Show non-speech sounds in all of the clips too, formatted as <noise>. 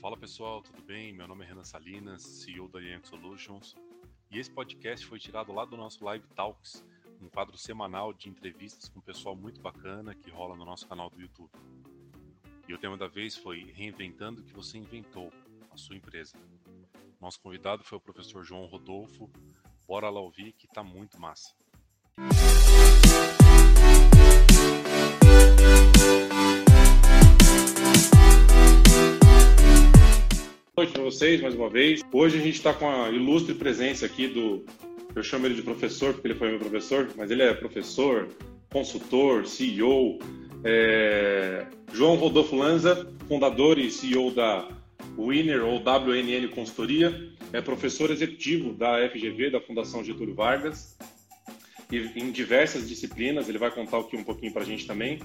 Fala pessoal, tudo bem? Meu nome é Renan Salinas, CEO da Young Solutions, e esse podcast foi tirado lá do nosso Live Talks, um quadro semanal de entrevistas com pessoal muito bacana que rola no nosso canal do YouTube. E o tema da vez foi Reinventando o que você inventou, a sua empresa. Nosso convidado foi o professor João Rodolfo. Bora lá ouvir que tá muito massa. noite vocês mais uma vez. Hoje a gente está com a ilustre presença aqui do. Eu chamo ele de professor porque ele foi meu professor, mas ele é professor, consultor, CEO. É... João Rodolfo Lanza, fundador e CEO da Winner ou WNN Consultoria, é professor executivo da FGV, da Fundação Getúlio Vargas, e em diversas disciplinas. Ele vai contar aqui um pouquinho para a gente também.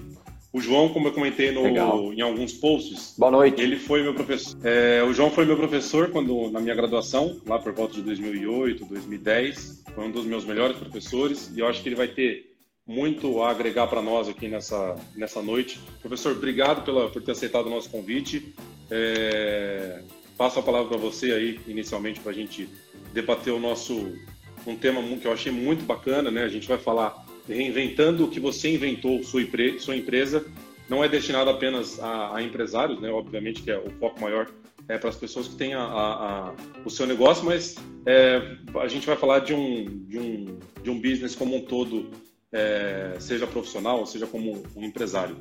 O João, como eu comentei no, em alguns posts, Boa noite. ele foi meu professor. É, o João foi meu professor quando na minha graduação, lá por volta de 2008, 2010. Foi um dos meus melhores professores e eu acho que ele vai ter muito a agregar para nós aqui nessa, nessa noite. Professor, obrigado pela, por ter aceitado o nosso convite. É, passo a palavra para você aí, inicialmente, para a gente debater o nosso um tema que eu achei muito bacana, né? A gente vai falar reinventando o que você inventou, sua, sua empresa, não é destinado apenas a, a, empresários, né? Obviamente que é o foco maior é para as pessoas que têm a, a, o seu negócio, mas é, a gente vai falar de um, de um, de um business como um todo, é, seja profissional, seja como um empresário.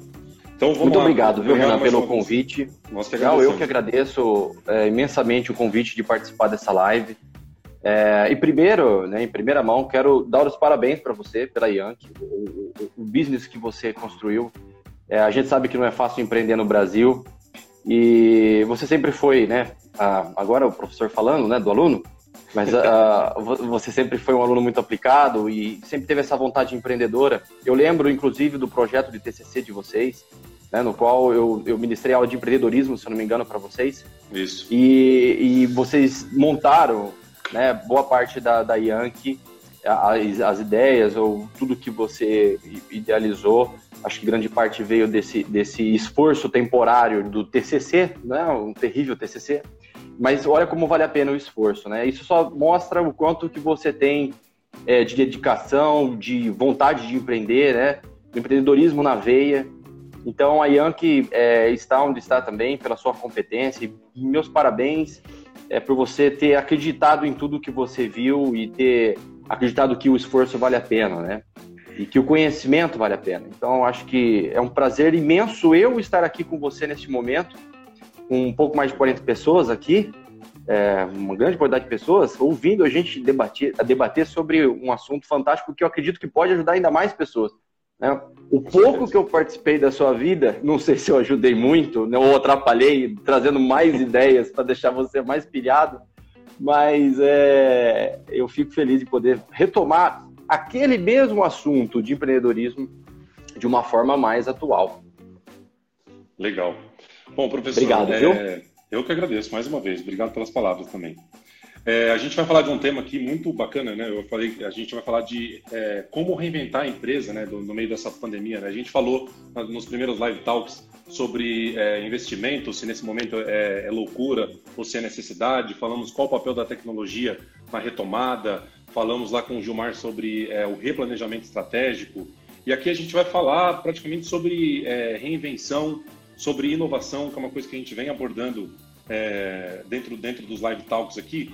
Então, Muito lá. obrigado, viu, Renan, pelo convite. Nós que Não, eu que agradeço é, imensamente o convite de participar dessa live. É, e primeiro, né, em primeira mão, quero dar os parabéns para você pela Yankee, o, o, o, business que você construiu. É, a gente sabe que não é fácil empreender no Brasil e você sempre foi, né? A, agora o professor falando, né, do aluno, mas a, você sempre foi um aluno muito aplicado e sempre teve essa vontade empreendedora. Eu lembro, inclusive, do projeto de TCC de vocês, né, no qual eu, eu ministrei aula de empreendedorismo, se eu não me engano, para vocês. Isso. E, e vocês montaram né, boa parte da, da Yankee, as, as ideias ou tudo que você idealizou, acho que grande parte veio desse, desse esforço temporário do TCC, né, um terrível TCC, mas olha como vale a pena o esforço, né? Isso só mostra o quanto que você tem é, de dedicação, de vontade de empreender, né? empreendedorismo na veia. Então a Yankee é, está onde está também pela sua competência. Meus parabéns é por você ter acreditado em tudo que você viu e ter acreditado que o esforço vale a pena, né? E que o conhecimento vale a pena. Então, acho que é um prazer imenso eu estar aqui com você neste momento, com um pouco mais de 40 pessoas aqui, é, uma grande quantidade de pessoas, ouvindo a gente debater, a debater sobre um assunto fantástico que eu acredito que pode ajudar ainda mais pessoas. Né? O pouco que eu participei da sua vida, não sei se eu ajudei muito né, ou atrapalhei, trazendo mais ideias para deixar você mais pilhado, mas é, eu fico feliz de poder retomar aquele mesmo assunto de empreendedorismo de uma forma mais atual. Legal. Bom, professor, Obrigado, é, eu que agradeço mais uma vez. Obrigado pelas palavras também. É, a gente vai falar de um tema aqui muito bacana, né? Eu falei que a gente vai falar de é, como reinventar a empresa, né? Do, no meio dessa pandemia. Né? A gente falou nos primeiros live talks sobre é, investimento, se nesse momento é, é, loucura ou se é necessidade. Falamos qual o papel da tecnologia na retomada. Falamos lá com o Gilmar sobre é, o replanejamento estratégico. E aqui a gente vai falar praticamente sobre é, reinvenção, sobre inovação, que é uma coisa que a gente vem abordando dentro, dentro dos live talks aqui.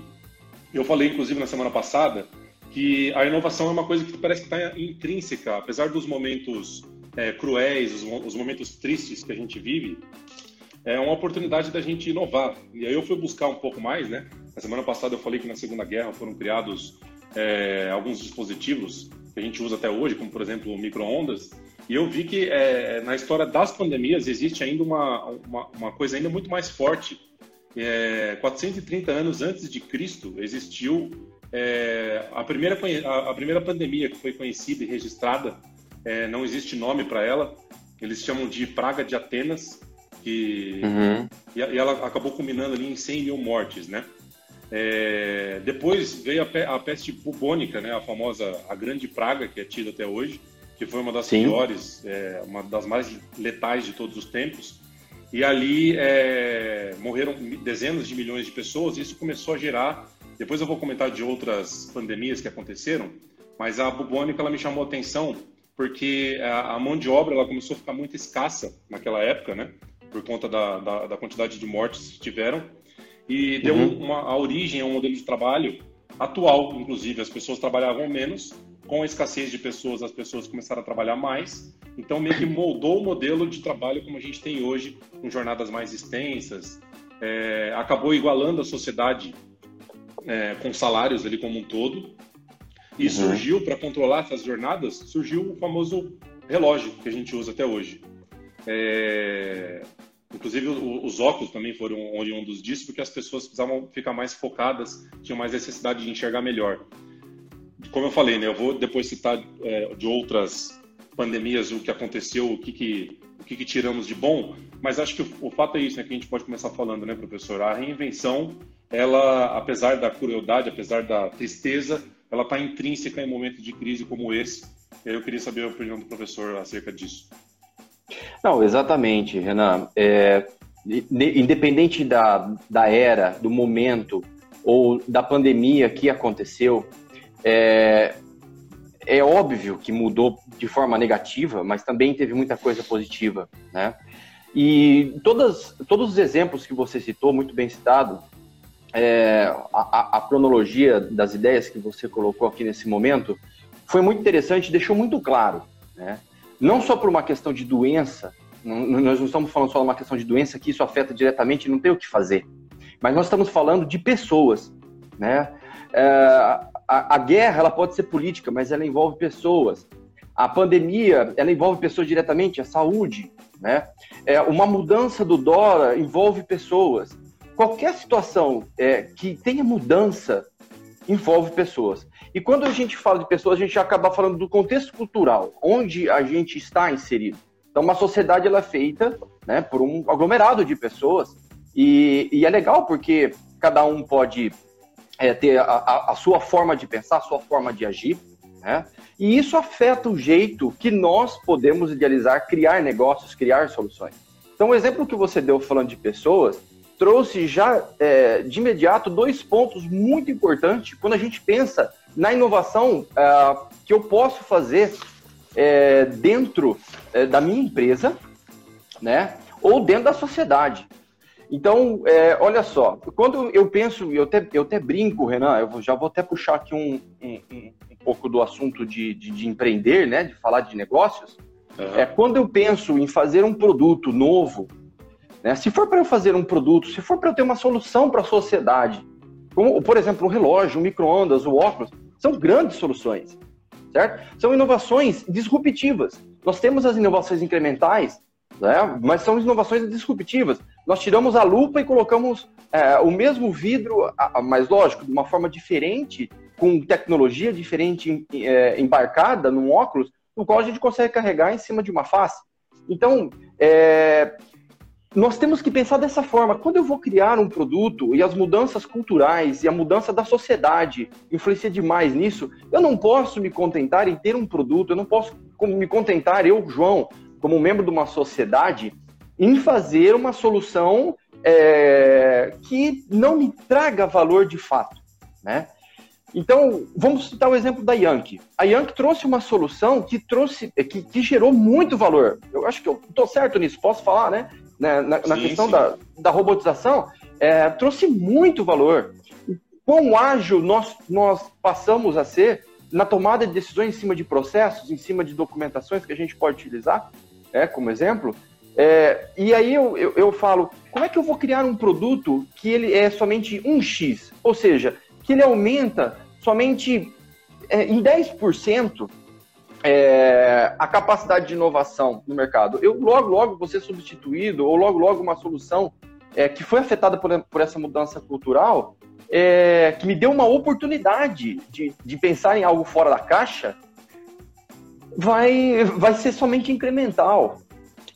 Eu falei, inclusive, na semana passada, que a inovação é uma coisa que parece que está intrínseca, apesar dos momentos é, cruéis, os, os, momentos tristes que a gente vive, é uma oportunidade da gente inovar. E aí eu fui buscar um pouco mais, né? Na semana passada eu falei que na Segunda Guerra foram criados é, alguns dispositivos que a gente usa até hoje, como por exemplo microondas, e eu vi que é, na história das pandemias existe ainda uma, uma, uma coisa ainda muito mais forte é, 430 anos antes de Cristo, existiu é, a, primeira, a, a, primeira pandemia que foi conhecida e registrada, é, não existe nome para ela, eles chamam de Praga de Atenas, que, uhum. e, e, ela acabou culminando ali em 100 mil mortes, né? É, depois veio a, pe a, peste bubônica, né? A famosa, a grande praga que é tida até hoje, que foi uma das Sim. piores, é, uma das mais letais de todos os tempos. E ali é, morreram dezenas de milhões de pessoas. E isso começou a gerar. Depois eu vou comentar de outras pandemias que aconteceram, mas a bubônica ela me chamou a atenção porque a, a mão de obra ela começou a ficar muito escassa naquela época, né? Por conta da, da, da quantidade de mortes que tiveram e deu uhum. uma, a origem a um modelo de trabalho atual, inclusive as pessoas trabalhavam menos com a escassez de pessoas, as pessoas começaram a trabalhar mais. Então, meio que moldou o modelo de trabalho como a gente tem hoje, com jornadas mais extensas. É, acabou igualando a sociedade é, com salários ali como um todo. E uhum. surgiu, para controlar essas jornadas, surgiu o famoso relógio que a gente usa até hoje. É, inclusive, os óculos também foram oriundos disso, porque as pessoas precisavam ficar mais focadas, tinham mais necessidade de enxergar melhor como eu falei, né, eu vou depois citar é, de outras pandemias o que aconteceu, o que, que, o que, que tiramos de bom, mas acho que o, o, fato é isso, né, que a gente pode começar falando, né, professor? A reinvenção, ela, apesar da crueldade, apesar da tristeza, ela está intrínseca em momentos de crise como esse. Eu queria saber a opinião do professor acerca disso. Não, exatamente, Renan. É, independente da, da era, do momento ou da pandemia que aconteceu, é, é óbvio que mudou de forma negativa, mas também teve muita coisa positiva, né? E todas, todos os exemplos que você citou, muito bem citado, é, a, a, cronologia das ideias que você colocou aqui nesse momento foi muito interessante, deixou muito claro, né? Não só por uma questão de doença, nós não estamos falando só de uma questão de doença que isso afeta diretamente, não tem o que fazer, mas nós estamos falando de pessoas, né? É, a, a guerra ela pode ser política, mas ela envolve pessoas. A pandemia ela envolve pessoas diretamente, a saúde, né? É, uma mudança do dólar envolve pessoas. Qualquer situação é, que tenha mudança envolve pessoas. E quando a gente fala de pessoas, a gente acaba falando do contexto cultural, onde a gente está inserido. Então, uma sociedade ela é feita né, por um aglomerado de pessoas e, e é legal porque cada um pode é, ter a, a, a, sua forma de pensar, a sua forma de agir, né? E isso afeta o jeito que nós podemos idealizar, criar negócios, criar soluções. Então, o exemplo que você deu falando de pessoas trouxe já é, de imediato dois pontos muito importantes quando a gente pensa na inovação é, que eu posso fazer é, dentro é, da minha empresa, né? Ou dentro da sociedade. Então, é, olha só, quando eu penso, eu até, eu até brinco, Renan, eu já vou até puxar aqui um, um, um pouco do assunto de, de, de, empreender, né, de falar de negócios. Uhum. É quando eu penso em fazer um produto novo, né, se for para eu fazer um produto, se for para eu ter uma solução para a sociedade, como, por exemplo, um relógio, um micro-ondas, o óculos, são grandes soluções, certo? São inovações disruptivas. Nós temos as inovações incrementais, né, mas são inovações disruptivas nós tiramos a lupa e colocamos é, o mesmo vidro, mas lógico, de uma forma diferente, com tecnologia diferente é, embarcada num óculos, no qual a gente consegue carregar em cima de uma face. Então, é, nós temos que pensar dessa forma. Quando eu vou criar um produto e as mudanças culturais e a mudança da sociedade influencia demais nisso, eu não posso me contentar em ter um produto, eu não posso me contentar, eu, João, como membro de uma sociedade, em fazer uma solução é, que não me traga valor de fato, né? Então, vamos citar o exemplo da Yankee. A Yankee trouxe uma solução que trouxe, que, que gerou muito valor. Eu acho que eu estou certo nisso, posso falar, né? Na, na, na questão Da, da robotização, é, trouxe muito valor. Quão ágil nós, nós passamos a ser na tomada de decisões em cima de processos, em cima de documentações que a gente pode utilizar, é, como exemplo, é, e aí eu, eu, eu, falo, como é que eu vou criar um produto que ele é somente um X? Ou seja, que ele aumenta somente é, em 10% é, a capacidade de inovação no mercado. Eu logo, logo vou ser substituído, ou logo, logo uma solução é, que foi afetada por, por essa mudança cultural, é, que me deu uma oportunidade de, de pensar em algo fora da caixa, vai, vai ser somente incremental.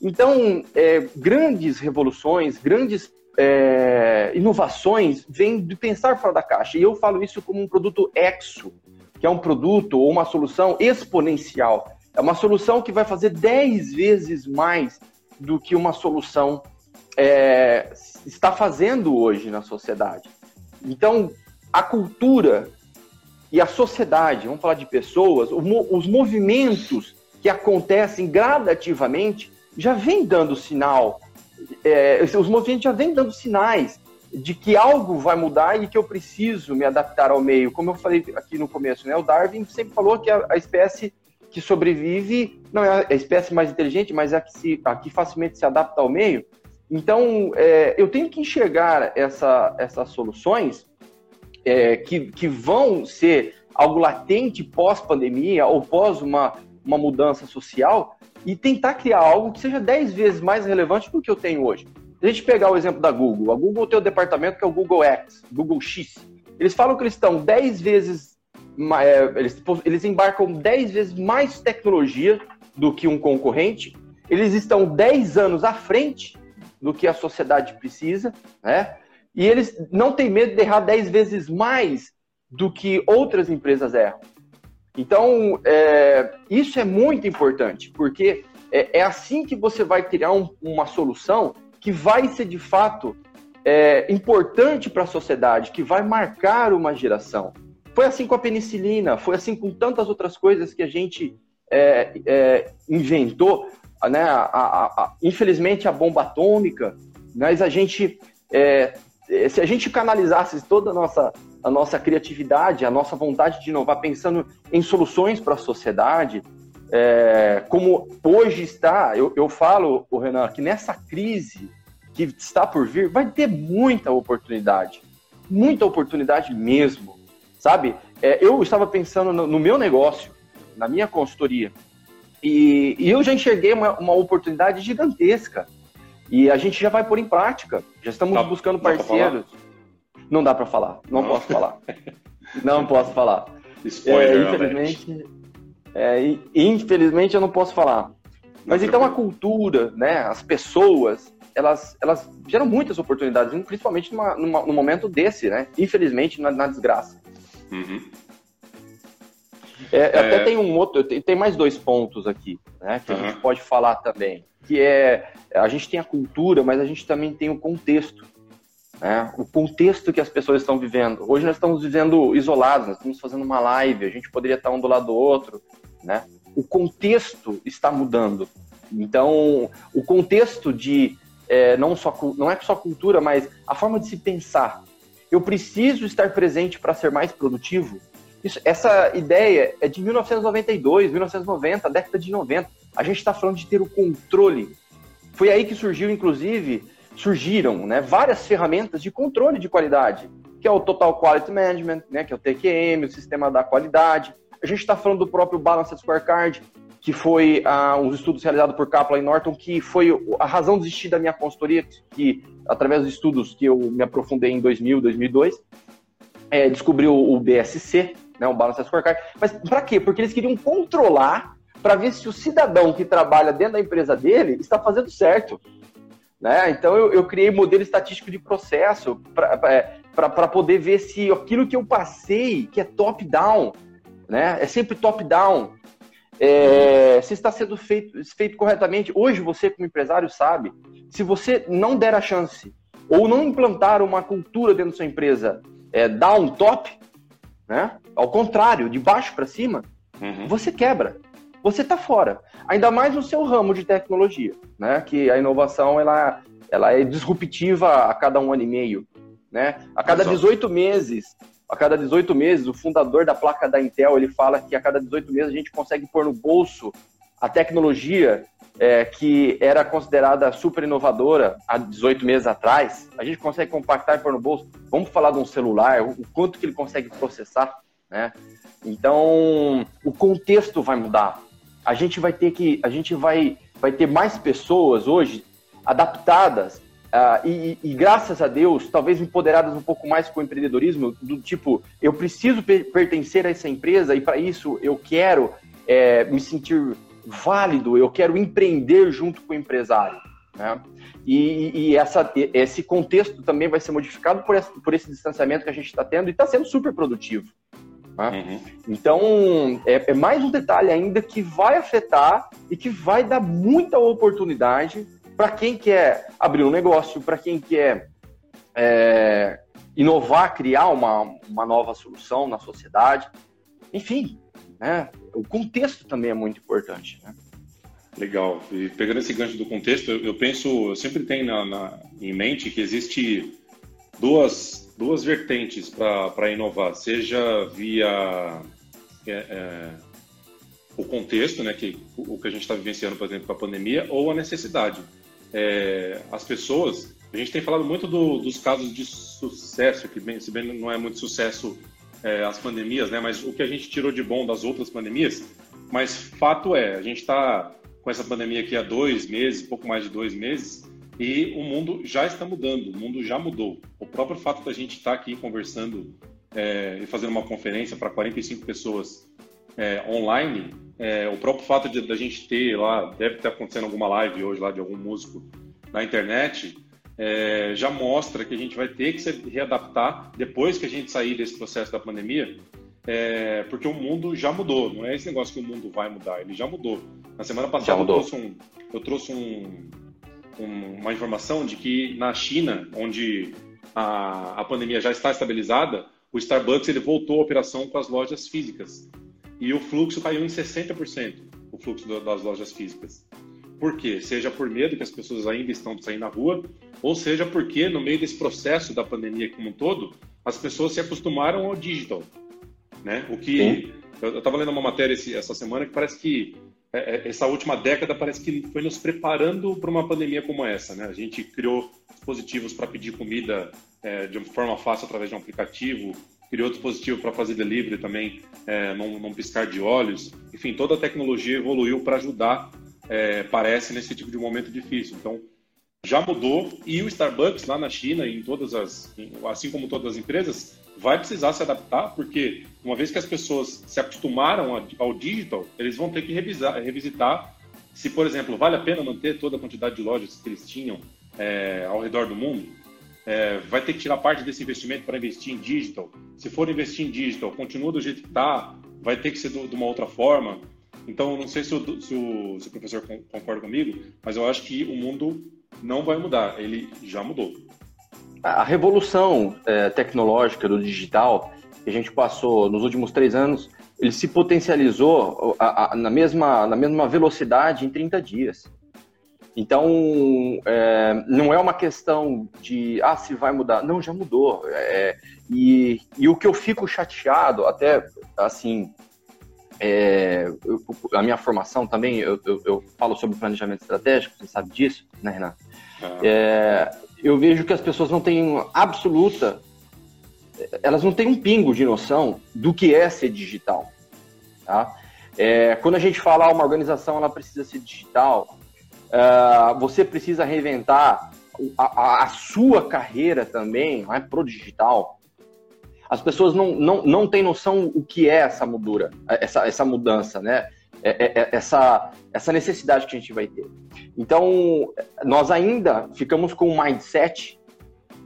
Então, é, grandes revoluções, grandes é, inovações vêm de pensar fora da caixa. E eu falo isso como um produto exo, que é um produto ou uma solução exponencial. É uma solução que vai fazer 10 vezes mais do que uma solução é, está fazendo hoje na sociedade. Então, a cultura e a sociedade, vamos falar de pessoas, os movimentos que acontecem gradativamente já vem dando sinal, é, os movimentos já vêm dando sinais de que algo vai mudar e que eu preciso me adaptar ao meio. Como eu falei aqui no começo, né? O Darwin sempre falou que a, a espécie que sobrevive não é a espécie mais inteligente, mas é a que, se, a que facilmente se adapta ao meio. Então, é, eu tenho que enxergar essa, essas soluções é, que, que vão ser algo latente pós-pandemia ou pós uma, uma mudança social e tentar criar algo que seja 10 vezes mais relevante do que eu tenho hoje. Se a gente pegar o exemplo da Google, a Google tem o departamento que é o Google X, Google X. Eles falam que eles estão 10 vezes, é, eles, eles embarcam 10 vezes mais tecnologia do que um concorrente, eles estão 10 anos à frente do que a sociedade precisa, né? E eles não têm medo de errar 10 vezes mais do que outras empresas erram. Então, é, isso é muito importante, porque é, é assim que você vai criar um, uma solução que vai ser de fato é, importante para a sociedade, que vai marcar uma geração. Foi assim com a penicilina, foi assim com tantas outras coisas que a gente é, é, inventou. Né? A, a, a, infelizmente, a bomba atômica, mas a gente, é, se a gente canalizasse toda a nossa a nossa criatividade, a nossa vontade de inovar, pensando em soluções para a sociedade, é, como hoje está, eu, eu falo, o Renan, que nessa crise que está por vir, vai ter muita oportunidade, muita oportunidade mesmo, sabe? É, eu estava pensando no, no, meu negócio, na minha consultoria, e, e eu já enxerguei uma, uma, oportunidade gigantesca, e a gente já vai pôr em prática, já estamos buscando parceiros. Não dá para falar, não, não, posso falar. <laughs> Não posso falar. Spoiler, é, infelizmente, é, infelizmente eu não posso falar. Mas não, então a cultura, né, as pessoas, elas, elas geram muitas oportunidades, principalmente numa, numa, num momento desse, né? Infelizmente, na, na desgraça. Uhum. É, é... Até tem um outro, tem mais dois pontos aqui, né? Que uhum. a gente pode falar também. Que é, a gente tem a cultura, mas a gente também tem o contexto né? o contexto que as pessoas estão vivendo. Hoje nós estamos vivendo isolados, nós estamos fazendo uma live, a gente poderia estar um do lado do outro, né? O contexto está mudando. Então, o contexto de é, não só não é só cultura, mas a forma de se pensar. Eu preciso estar presente para ser mais produtivo. Isso, essa ideia é de 1992, 1990, década de 90. A gente está falando de ter o controle. Foi aí que surgiu, inclusive, surgiram né, várias ferramentas de controle de qualidade, que é o Total Quality Management, né, que é o TQM, o sistema da qualidade. A gente está falando do próprio Balanced Scorecard, que foi uh, uns estudos realizados por Kaplan e Norton, que foi a razão de existir da minha consultoria, que através dos estudos que eu me aprofundei em 2000, 2002, é, descobriu o BSC, né, o Balanced Scorecard. Mas para quê? Porque eles queriam controlar para ver se o cidadão que trabalha dentro da empresa dele está fazendo certo. Né? Então eu, eu criei modelo estatístico de processo para é, poder ver se aquilo que eu passei, que é top-down, né? é sempre top-down, é, se está sendo feito, feito corretamente. Hoje você, como empresário, sabe, se você não der a chance ou não implantar uma cultura dentro da sua empresa é, down top, né? ao contrário, de baixo para cima, uhum. você quebra você está fora. Ainda mais no seu ramo de tecnologia, né? Que a inovação ela, ela é disruptiva a cada um ano e meio, né? A cada 18 meses, a cada 18 meses, o fundador da placa da Intel ele fala que a cada 18 meses a gente consegue pôr no bolso a tecnologia é, que era considerada super inovadora há 18 meses atrás, a gente consegue compactar e pôr no bolso. Vamos falar de um celular, o quanto que ele consegue processar, né? Então, o contexto vai mudar a gente vai ter que, a gente vai, vai ter mais pessoas hoje adaptadas uh, e, e, graças a Deus, talvez empoderadas um pouco mais com o empreendedorismo, do tipo, eu preciso per pertencer a essa empresa e para isso eu quero é, me sentir válido, eu quero empreender junto com o empresário. Né? E, e essa, esse contexto também vai ser modificado por esse, por esse distanciamento que a gente está tendo e está sendo super produtivo. Né? Uhum. Então, é, é, mais um detalhe ainda que vai afetar e que vai dar muita oportunidade para quem quer abrir um negócio, para quem quer é, inovar, criar uma, uma nova solução na sociedade. Enfim, né? o contexto também é muito importante. Né? Legal. E pegando esse gancho do contexto, eu, eu penso, eu sempre tenho na, na, em mente que existe duas, duas vertentes para inovar, seja via é, é, o contexto, né, que, o que a gente está vivenciando, por exemplo, com a pandemia, ou a necessidade. É, as pessoas, a gente tem falado muito do, dos casos de sucesso, que bem, se bem não é muito sucesso é, as pandemias, né, mas o que a gente tirou de bom das outras pandemias, mas fato é, a gente está com essa pandemia aqui há dois meses, pouco mais de dois meses, e o mundo já está mudando, o mundo já mudou. O próprio fato da gente estar aqui conversando é, e fazendo uma conferência para 45 pessoas é, online, é, o próprio fato de da gente ter lá, deve estar acontecendo alguma live hoje lá de algum músico na internet, é, já mostra que a gente vai ter que se readaptar depois que a gente sair desse processo da pandemia, é, porque o mundo já mudou. Não é esse negócio que o mundo vai mudar, ele já mudou. Na semana passada eu trouxe, um, eu trouxe um, um, uma informação de que na China, onde a, a pandemia já está estabilizada, o Starbucks ele voltou à operação com as lojas físicas. E o fluxo caiu em 60%, o fluxo das lojas físicas. Por quê? Seja por medo que as pessoas ainda estão saindo na rua, ou seja porque no meio desse processo da pandemia como um todo, as pessoas se acostumaram ao digital. Né? O que Sim. eu estava lendo uma matéria esse, essa semana que parece que essa última década parece que foi nos preparando para uma pandemia como essa. Né? A gente criou dispositivos para pedir comida é, de uma forma fácil através de um aplicativo, criou dispositivo para fazer delivery também é, piscar de olhos. Enfim, toda a tecnologia evoluiu para ajudar, é, parece, nesse tipo de momento difícil. Então, já mudou e o Starbucks lá na China, em todas as, assim como todas as empresas, vai precisar se adaptar, porque uma vez que as pessoas se acostumaram ao digital, eles vão ter que revisar, revisitar se, por exemplo, vale a pena manter toda a quantidade de lojas que eles tinham é, ao redor do mundo. É, vai ter que tirar parte desse investimento para investir em digital. Se for investir em digital, continua do jeito que está, vai ter que ser do, de uma outra forma. Então, não sei se o, se o, se o professor concorda comigo, mas eu acho que o mundo não vai mudar, ele já mudou a revolução é, tecnológica do digital que a gente passou nos últimos três anos, ele se potencializou a, a, na, mesma, na mesma velocidade em 30 dias. Então, é, não é uma questão de, ah, se vai mudar. Não, já mudou. É, e, e o que eu fico chateado, até assim, é, eu, a minha formação também, eu, eu, eu, falo sobre planejamento estratégico, você sabe disso, né, Renan? Ah. É, eu vejo que as pessoas não têm absoluta, elas não têm um pingo de noção do que é ser digital. Tá? É, quando a gente fala uma organização ela precisa ser digital, uh, você precisa reinventar a, a, a, sua carreira também não é pro digital. As pessoas não, não, não têm noção o que é essa mudura, essa, essa mudança, né? É, é, essa, essa necessidade que a gente vai ter. Então, nós ainda ficamos com um mindset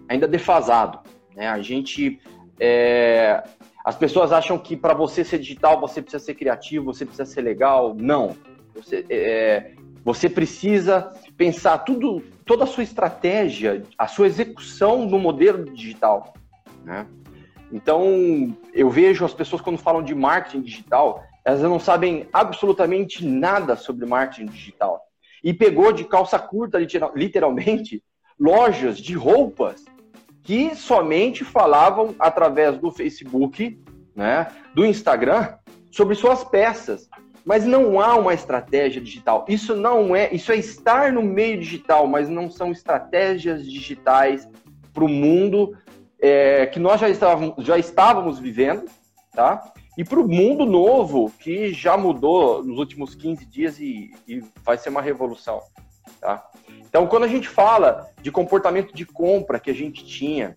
ainda defasado. Né? A gente. É, as pessoas acham que para você ser digital você precisa ser criativo, você precisa ser legal. Não. Você, é, você precisa pensar tudo, toda a sua estratégia, a sua execução no modelo digital. Né? Então, eu vejo as pessoas quando falam de marketing digital, elas não sabem absolutamente nada sobre marketing digital. E pegou de calça curta, literalmente, lojas de roupas que somente falavam através do Facebook, né, do Instagram, sobre suas peças. Mas não há uma estratégia digital. Isso não é, isso é estar no meio digital, mas não são estratégias digitais para o mundo é, que nós já estávamos, já estávamos vivendo, tá? e para o mundo novo que já mudou nos últimos 15 dias e, e vai ser uma revolução. Tá? Então, quando a gente fala de comportamento de compra que a gente tinha,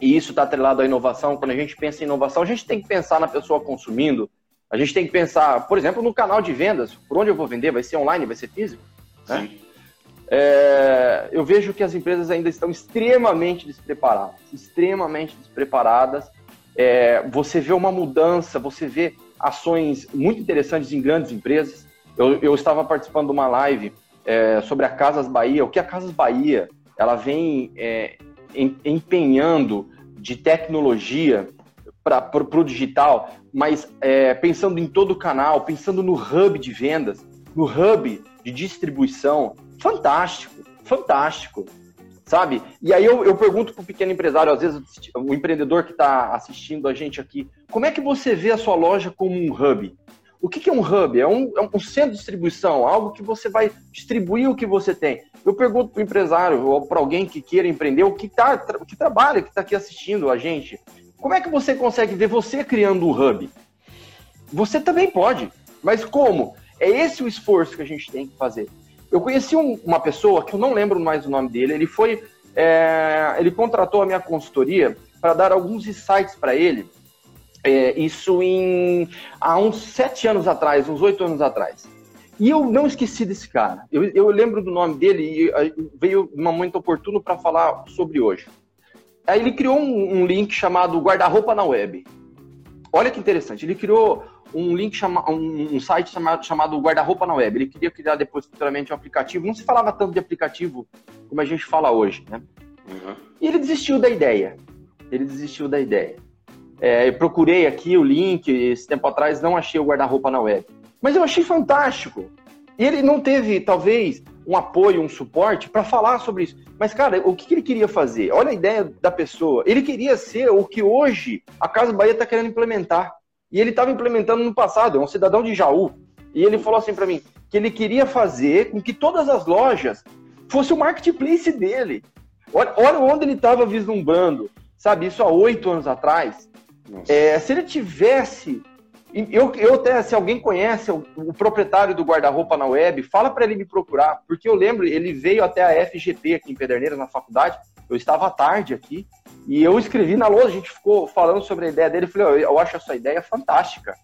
e isso está atrelado à inovação, quando a gente pensa em inovação, a gente tem que pensar na pessoa consumindo, a gente tem que pensar, por exemplo, no canal de vendas, por onde eu vou vender, vai ser online, vai ser físico? Né? É, eu vejo que as empresas ainda estão extremamente despreparadas, extremamente despreparadas é, você vê uma mudança, você vê ações muito interessantes em grandes empresas. Eu, eu estava participando de uma live é, sobre a Casas Bahia, o que a Casas Bahia ela vem é, empenhando de tecnologia para o digital, mas é, pensando em todo o canal, pensando no hub de vendas, no hub de distribuição, fantástico, fantástico, sabe? E aí eu, eu pergunto para o pequeno empresário, às vezes o empreendedor que está assistindo a gente aqui, como é que você vê a sua loja como um hub? O que, que é um hub? É um, é um, centro de distribuição, algo que você vai distribuir o que você tem. Eu pergunto para o empresário ou para alguém que queira empreender, o que, tá, que trabalha, que está aqui assistindo a gente, como é que você consegue ver você criando um hub? Você também pode, mas como? É esse o esforço que a gente tem que fazer. Eu conheci um, uma pessoa que eu não lembro mais o nome dele. Ele foi, é, ele contratou a minha consultoria para dar alguns insights para ele é, isso em há uns sete anos atrás, uns oito anos atrás. E eu não esqueci desse cara. Eu, eu lembro do nome dele e veio um momento oportuno para falar sobre hoje. Aí ele criou um, um link chamado Guarda-roupa na Web. Olha que interessante. Ele criou um link chama, um, um site chamado, chamado Guarda-roupa na Web. Ele queria criar depois futuramente um aplicativo. Não se falava tanto de aplicativo como a gente fala hoje, né? Uhum. E ele desistiu da ideia. Ele desistiu da ideia. É, eu procurei aqui o link, esse tempo atrás não achei o guarda-roupa na web. Mas eu achei fantástico. E ele não teve, talvez, um apoio, um suporte para falar sobre isso. Mas, cara, o que, ele queria fazer? Olha a ideia da pessoa. Ele queria ser o que hoje a Casa Bahia está querendo implementar. E ele estava implementando no passado, é um cidadão de Jaú. E ele falou assim para mim que ele queria fazer com que todas as lojas fosse o marketplace dele. Olha, olha onde ele estava vislumbrando, sabe? Isso há oito anos atrás. É, se ele tivesse. Eu, eu até, se alguém conhece o, o proprietário do guarda-roupa na web, fala para ele me procurar, porque eu lembro, ele veio até a FGP aqui em Pederneiras, na faculdade, eu estava à tarde aqui, e eu escrevi na lousa, a gente ficou falando sobre a ideia dele, eu falei, eu acho essa ideia fantástica.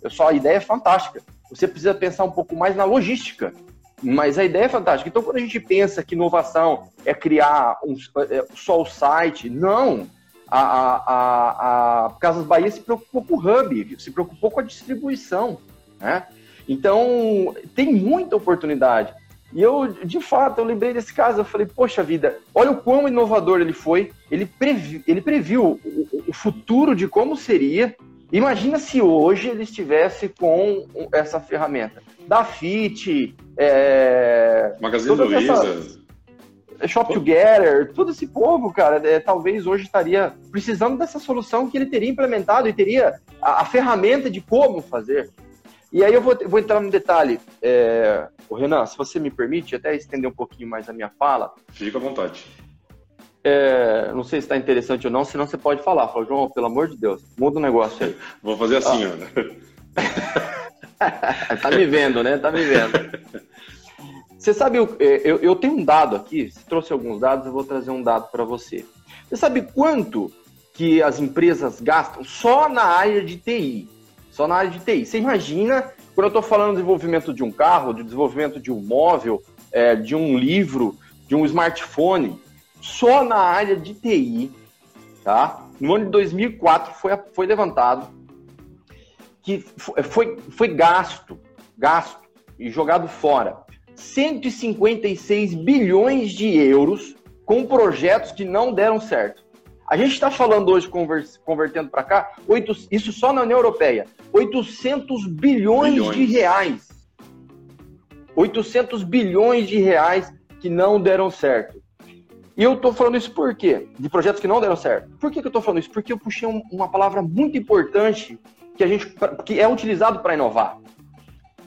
Eu só, a ideia é fantástica. Você precisa pensar um pouco mais na logística, mas a ideia é fantástica. Então, quando a gente pensa que inovação é criar um, é, só o site, não a, a, a Casas Bahia se preocupou com o hub, se preocupou com a distribuição, né? Então, tem muita oportunidade. E eu, de fato, eu lembrei desse caso, eu falei, poxa vida, olha o quão inovador ele foi, ele previu, ele previu o, o futuro de como seria. Imagina se hoje ele estivesse com essa ferramenta. Da FIT, é, Magazine Luiza. Shop Together, todo esse povo, cara, é, talvez hoje estaria precisando dessa solução que ele teria implementado e teria a, a ferramenta de como fazer. E aí eu vou, vou entrar no detalhe. É, o Renan, se você me permite, até estender um pouquinho mais a minha fala. Fica à vontade. É, não sei se está interessante ou não, senão você pode falar. Fala, João, pelo amor de Deus, muda o negócio aí. <laughs> Vou fazer assim, ah. Ana. <laughs> tá me vendo, né? Tá me vendo. <laughs> Você sabe, é, eu, eu tenho um dado aqui, se trouxe alguns dados, eu vou trazer um dado para você. Você sabe quanto que as empresas gastam só na área de TI? Só na área de TI. Você imagina, quando eu estou falando de desenvolvimento de um carro, de desenvolvimento de um móvel, é, de um livro, de um smartphone, só na área de TI, tá? No ano de 2004 foi, foi levantado que foi, foi gasto, gasto e jogado fora 156 bilhões de euros com projetos que não deram certo. A gente está falando hoje, convertendo para cá, 8, isso só na União Europeia, 800 bilhões, bilhões de reais. 800 bilhões de reais que não deram certo. E eu estou falando isso por quê? De projetos que não deram certo. Por que, que eu estou falando isso? Porque eu puxei um, uma palavra muito importante que a gente que é utilizado para inovar.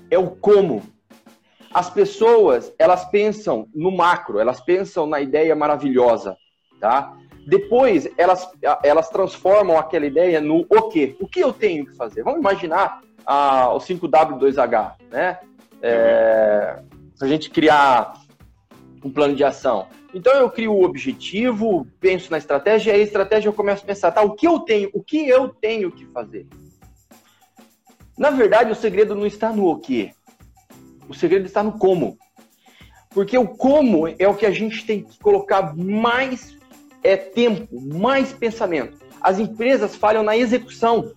É o como as pessoas, elas pensam no macro, elas pensam na ideia maravilhosa, tá? Depois, elas, elas transformam aquela ideia no o quê? O que eu tenho que fazer? Vamos imaginar ah, o 5W2H, né? É, a gente criar um plano de ação. Então eu crio o objetivo, penso na estratégia, e a estratégia eu começo a pensar, tá, o que eu tenho, o que eu tenho que fazer? Na verdade, o segredo não está no o quê? O segredo está no como. Porque o como é o que a gente tem que colocar mais é, tempo, mais pensamento. As empresas falham na execução.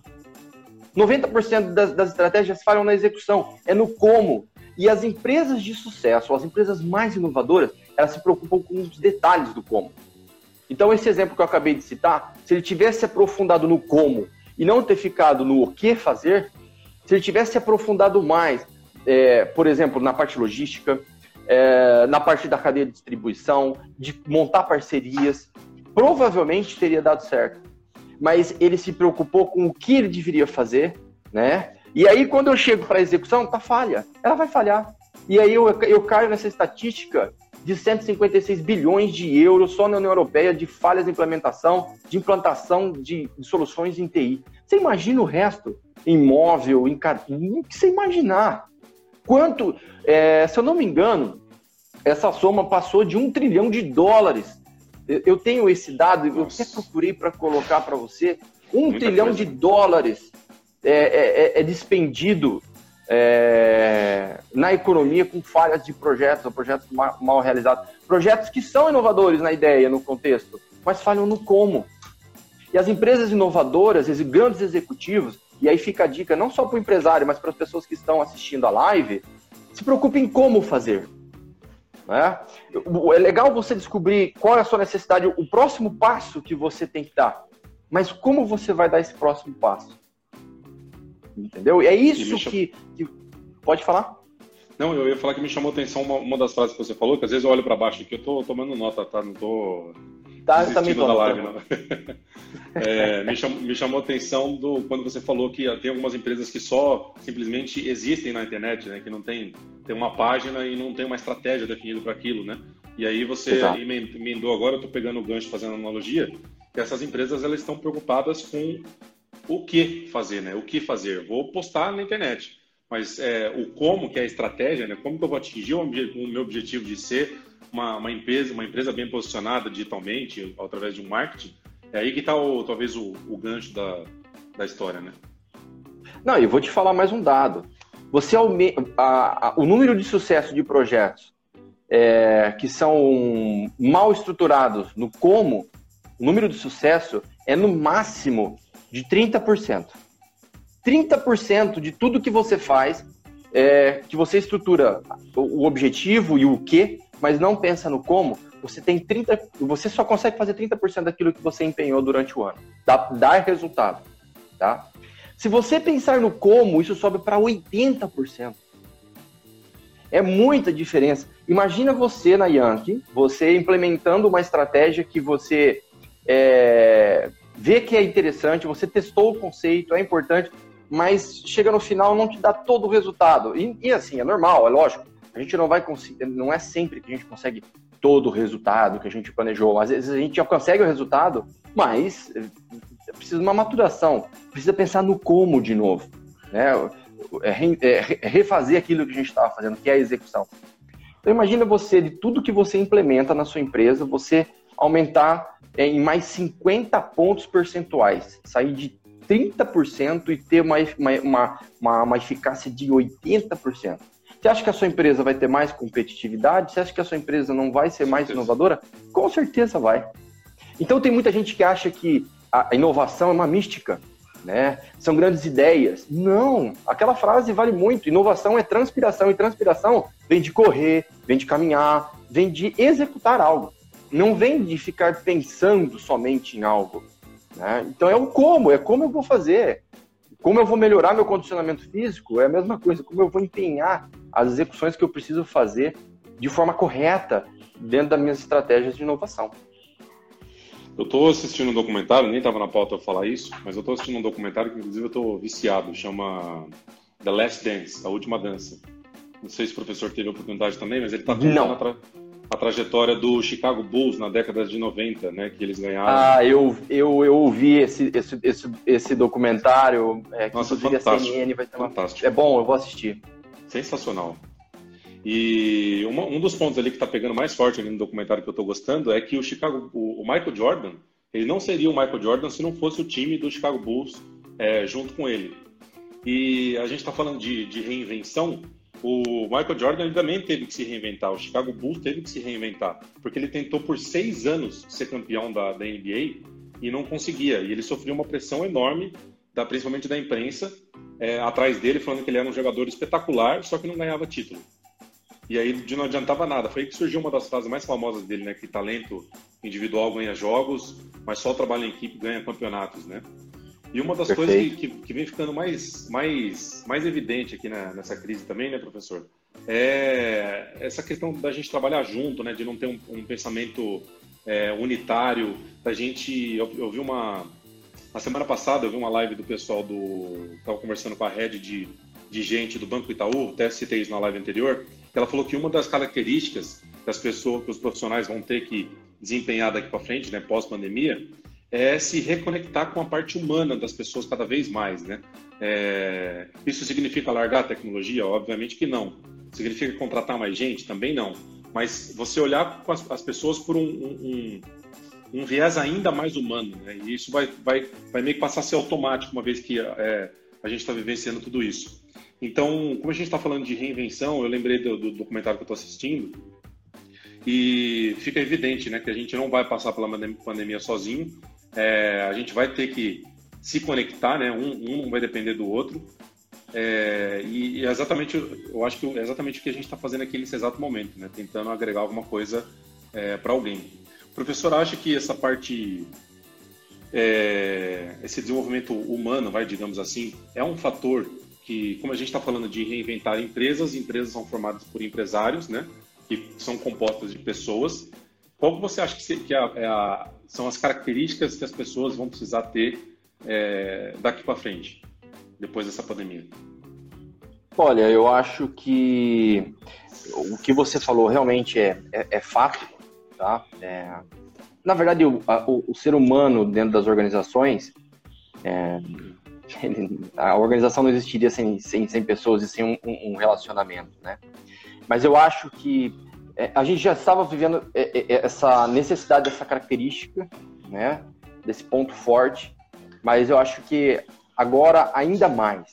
90% das, das estratégias falham na execução. É no como. E as empresas de sucesso, as empresas mais inovadoras, elas se preocupam com os detalhes do como. Então, esse exemplo que eu acabei de citar, se ele tivesse aprofundado no como e não ter ficado no o que fazer, se ele tivesse aprofundado mais, é, por exemplo, na parte logística, é, na parte da cadeia de distribuição, de montar parcerias, provavelmente teria dado certo. Mas ele se preocupou com o que ele deveria fazer, né? E aí, quando eu chego para a execução, tá falha. Ela vai falhar. E aí eu, eu caio nessa estatística de 156 bilhões de euros só na União Europeia de falhas de implementação, de implantação de, de soluções em TI. Você imagina o resto? Imóvel, em o que você imaginar? Quanto, é, se eu não me engano, essa soma passou de um trilhão de dólares. Eu tenho esse dado, eu até procurei para colocar para você. Um Muita trilhão coisa. de dólares é, é, é, é despendido é, na economia com falhas de projetos, projetos mal, mal realizados. Projetos que são inovadores na ideia, no contexto, mas falham no como. E as empresas inovadoras, esses grandes executivos, e aí fica a dica não só para o empresário, mas para as pessoas que estão assistindo a live, se preocupem em como fazer. Né? É legal você descobrir qual é a sua necessidade, o próximo passo que você tem que dar. Mas como você vai dar esse próximo passo? Entendeu? E é isso que, que, Pode falar? Não, eu ia falar que me chamou atenção uma, uma das frases que você falou, que às vezes eu olho para baixo aqui, eu tô tomando nota, tá? Não tô. Tá, também. Da live, não. é, me, chamou, me chamou atenção do, quando você falou que tem algumas empresas que só simplesmente existem na internet, né? Que não tem, tem uma página e não tem uma estratégia definida para aquilo, né? E aí você Exato. emendou agora, eu tô pegando o gancho fazendo analogia, que essas empresas elas estão preocupadas com o que fazer, né? O que fazer? Vou postar na internet, mas é, o como, que é a estratégia, né? Como que eu vou atingir o, o meu objetivo de ser uma, uma, empresa, uma empresa bem posicionada digitalmente, através de um marketing? É aí que está talvez o, o gancho da, da história, né? Não, e vou te falar mais um dado. Você aume... a, a, o número de sucesso de projetos é, que são mal estruturados no como, o número de sucesso é no máximo de 30%. 30% de tudo que você faz, é, que você estrutura o objetivo e o que, mas não pensa no como, você tem 30, você só consegue fazer 30% daquilo que você empenhou durante o ano. Dá, resultado, tá? Se você pensar no como, isso sobe para 80%. É muita diferença. Imagina você na Yankee, você implementando uma estratégia que você é, vê que é interessante, você testou o conceito, é importante, mas chega no final não te dá todo o resultado. E, e assim, é normal, é lógico. A gente não vai conseguir, não é sempre que a gente consegue todo o resultado que a gente planejou. Às vezes a gente já consegue o resultado, mas precisa de uma maturação, precisa pensar no como de novo, né? É, é, é refazer aquilo que a gente estava fazendo, que é a execução. Então imagina você, de tudo que você implementa na sua empresa, você aumentar é, em mais 50 pontos percentuais, sair de 30% e ter uma, uma, uma, uma eficácia de 80%. Você acha que a sua empresa vai ter mais competitividade? Você acha que a sua empresa não vai ser mais inovadora? Com certeza vai. Então tem muita gente que acha que a inovação é uma mística, né? São grandes ideias. Não, aquela frase vale muito. Inovação é transpiração e transpiração vem de correr, vem de caminhar, vem de executar algo não vem de ficar pensando somente em algo. Né? Então é o como, é como eu vou fazer. Como eu vou melhorar meu condicionamento físico é a mesma coisa. Como eu vou empenhar as execuções que eu preciso fazer de forma correta dentro das minhas estratégias de inovação. Eu estou assistindo um documentário, nem estava na pauta eu falar isso, mas eu estou assistindo um documentário que inclusive eu estou viciado, chama The Last Dance, a última dança. Não sei se o professor teve a oportunidade também, mas ele está contando a trajetória do Chicago Bulls na década de 90, né? Que eles ganharam. Ah, eu, eu, eu ouvi esse, esse, esse, esse documentário. É, que Nossa, fantástico. CNN vai ter uma... fantástico. É bom, eu vou assistir. Sensacional. E uma, um dos pontos ali que está pegando mais forte ali no documentário que eu estou gostando é que o Chicago, o, o, Michael Jordan, ele não seria o Michael Jordan se não fosse o time do Chicago Bulls é, junto com ele. E a gente está falando de, de reinvenção o Michael Jordan também teve que se reinventar, o Chicago Bulls teve que se reinventar, porque ele tentou por seis anos ser campeão da, da NBA e não conseguia. E ele sofreu uma pressão enorme, da, principalmente da imprensa, é, atrás dele falando que ele era um jogador espetacular, só que não ganhava título. E aí de não adiantava nada. Foi aí que surgiu uma das frases mais famosas dele, né? Que talento individual ganha jogos, mas só trabalho em equipe ganha campeonatos, né? E uma das Perfeito. coisas que, que, que, vem ficando mais, mais, mais evidente aqui na, nessa crise também, né, professor? É essa questão da gente trabalhar junto, né? De não ter um, um pensamento é, unitário, da gente... Eu, eu vi uma... Na semana passada eu vi uma live do pessoal do... Estava conversando com a rede de, de gente do Banco Itaú, até citei isso na live anterior, ela falou que uma das características das pessoas, que os profissionais vão ter que desempenhar daqui para frente, né, pós-pandemia, é se reconectar com a parte humana das pessoas cada vez mais, né? É... Isso significa largar a tecnologia? Obviamente que não. Significa contratar mais gente? Também não. Mas você olhar as, as pessoas por um, um, um, viés ainda mais humano, né? E isso vai, vai, vai meio que passar a ser automático uma vez que é, a gente está vivenciando tudo isso. Então, como a gente está falando de reinvenção, eu lembrei do, do documentário que eu estou assistindo e fica evidente, né, que a gente não vai passar pela pandemia sozinho. É, a gente vai ter que se conectar, né? Um, um vai depender do outro. É, e, e é exatamente, eu acho que é exatamente o que a gente está fazendo aqui nesse exato momento, né? Tentando agregar alguma coisa é, para alguém. O professor acha que essa parte, é, esse desenvolvimento humano, vai, digamos assim, é um fator que, como a gente está falando de reinventar empresas, empresas são formadas por empresários, né? Que são compostas de pessoas. Qual que você acha que, que é a, é a, são as características que as pessoas vão precisar ter é, daqui para frente, depois dessa pandemia? Olha, eu acho que o que você falou realmente é, é, é fato, tá? É, na verdade, o, a, o, o, ser humano dentro das organizações é, <laughs> a organização não existiria sem, sem, sem pessoas e sem um, um, relacionamento, né? Mas eu acho que a gente já estava vivendo é, é, essa necessidade dessa característica, né? Desse ponto forte, mas eu acho que agora ainda mais,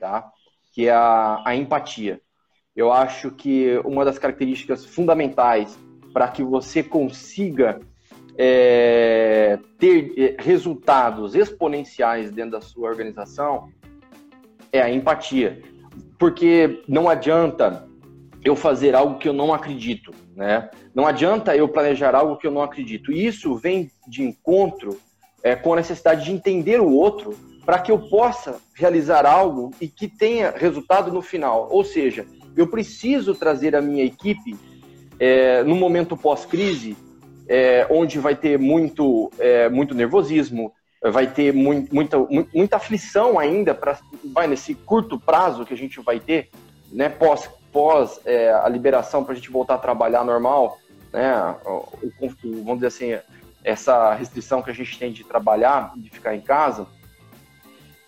tá? Que é a, a empatia. Eu acho que uma das características fundamentais para que você consiga é, ter é, resultados exponenciais dentro da sua organização é a empatia. Porque não adianta eu fazer algo que eu não acredito, né? Não adianta eu planejar algo que eu não acredito. E isso vem de encontro é, com a necessidade de entender o outro para que eu possa realizar algo e que tenha resultado no final. Ou seja, eu preciso trazer a minha equipe é, no momento pós-crise é, onde vai ter muito, é, muito nervosismo, vai ter muito, muita, muita aflição ainda para nesse curto prazo que a gente vai ter, né, pós, pós é, a liberação para a gente voltar a trabalhar normal, né, o, o, vamos dizer assim, essa restrição que a gente tem de trabalhar, de ficar em casa,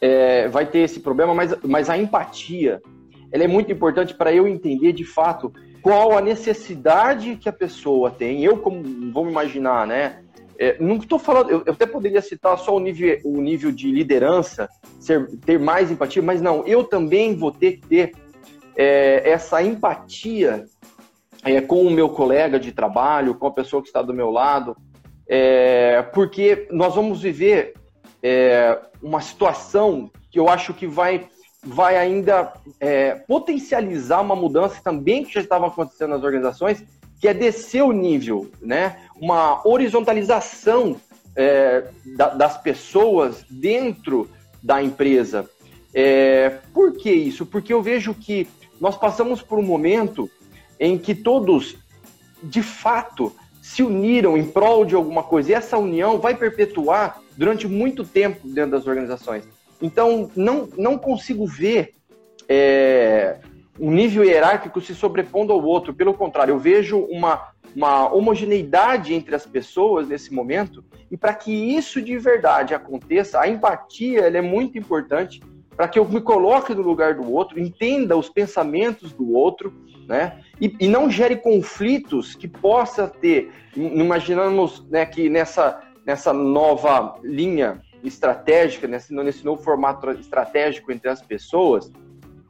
é, vai ter esse problema, mas, mas a empatia, ela é muito importante para eu entender de fato qual a necessidade que a pessoa tem. Eu, como vamos imaginar, né? É, não estou falando, eu, eu, até poderia citar só o nível, o nível de liderança, ser, ter mais empatia, mas não, eu também vou ter que ter é, essa empatia é, com o meu colega de trabalho, com a pessoa que está do meu lado, é, porque nós vamos viver é, uma situação que eu acho que vai vai ainda é, potencializar uma mudança também que já estava acontecendo nas organizações, que é descer o nível, né? Uma horizontalização é, da, das pessoas dentro da empresa. É, por que isso? Porque eu vejo que nós passamos por um momento em que todos, de fato, se uniram em prol de alguma coisa. E essa união vai perpetuar durante muito tempo dentro das organizações. Então, não, não consigo ver é, um nível hierárquico se sobrepondo ao outro. Pelo contrário, eu vejo uma, uma homogeneidade entre as pessoas nesse momento. E para que isso de verdade aconteça, a empatia é muito importante para que eu me coloque no lugar do outro, entenda os pensamentos do outro, né? E, e não gere conflitos que possa ter. Imaginamos né, que nessa, nessa nova linha estratégica, nesse, nesse novo formato estratégico entre as pessoas,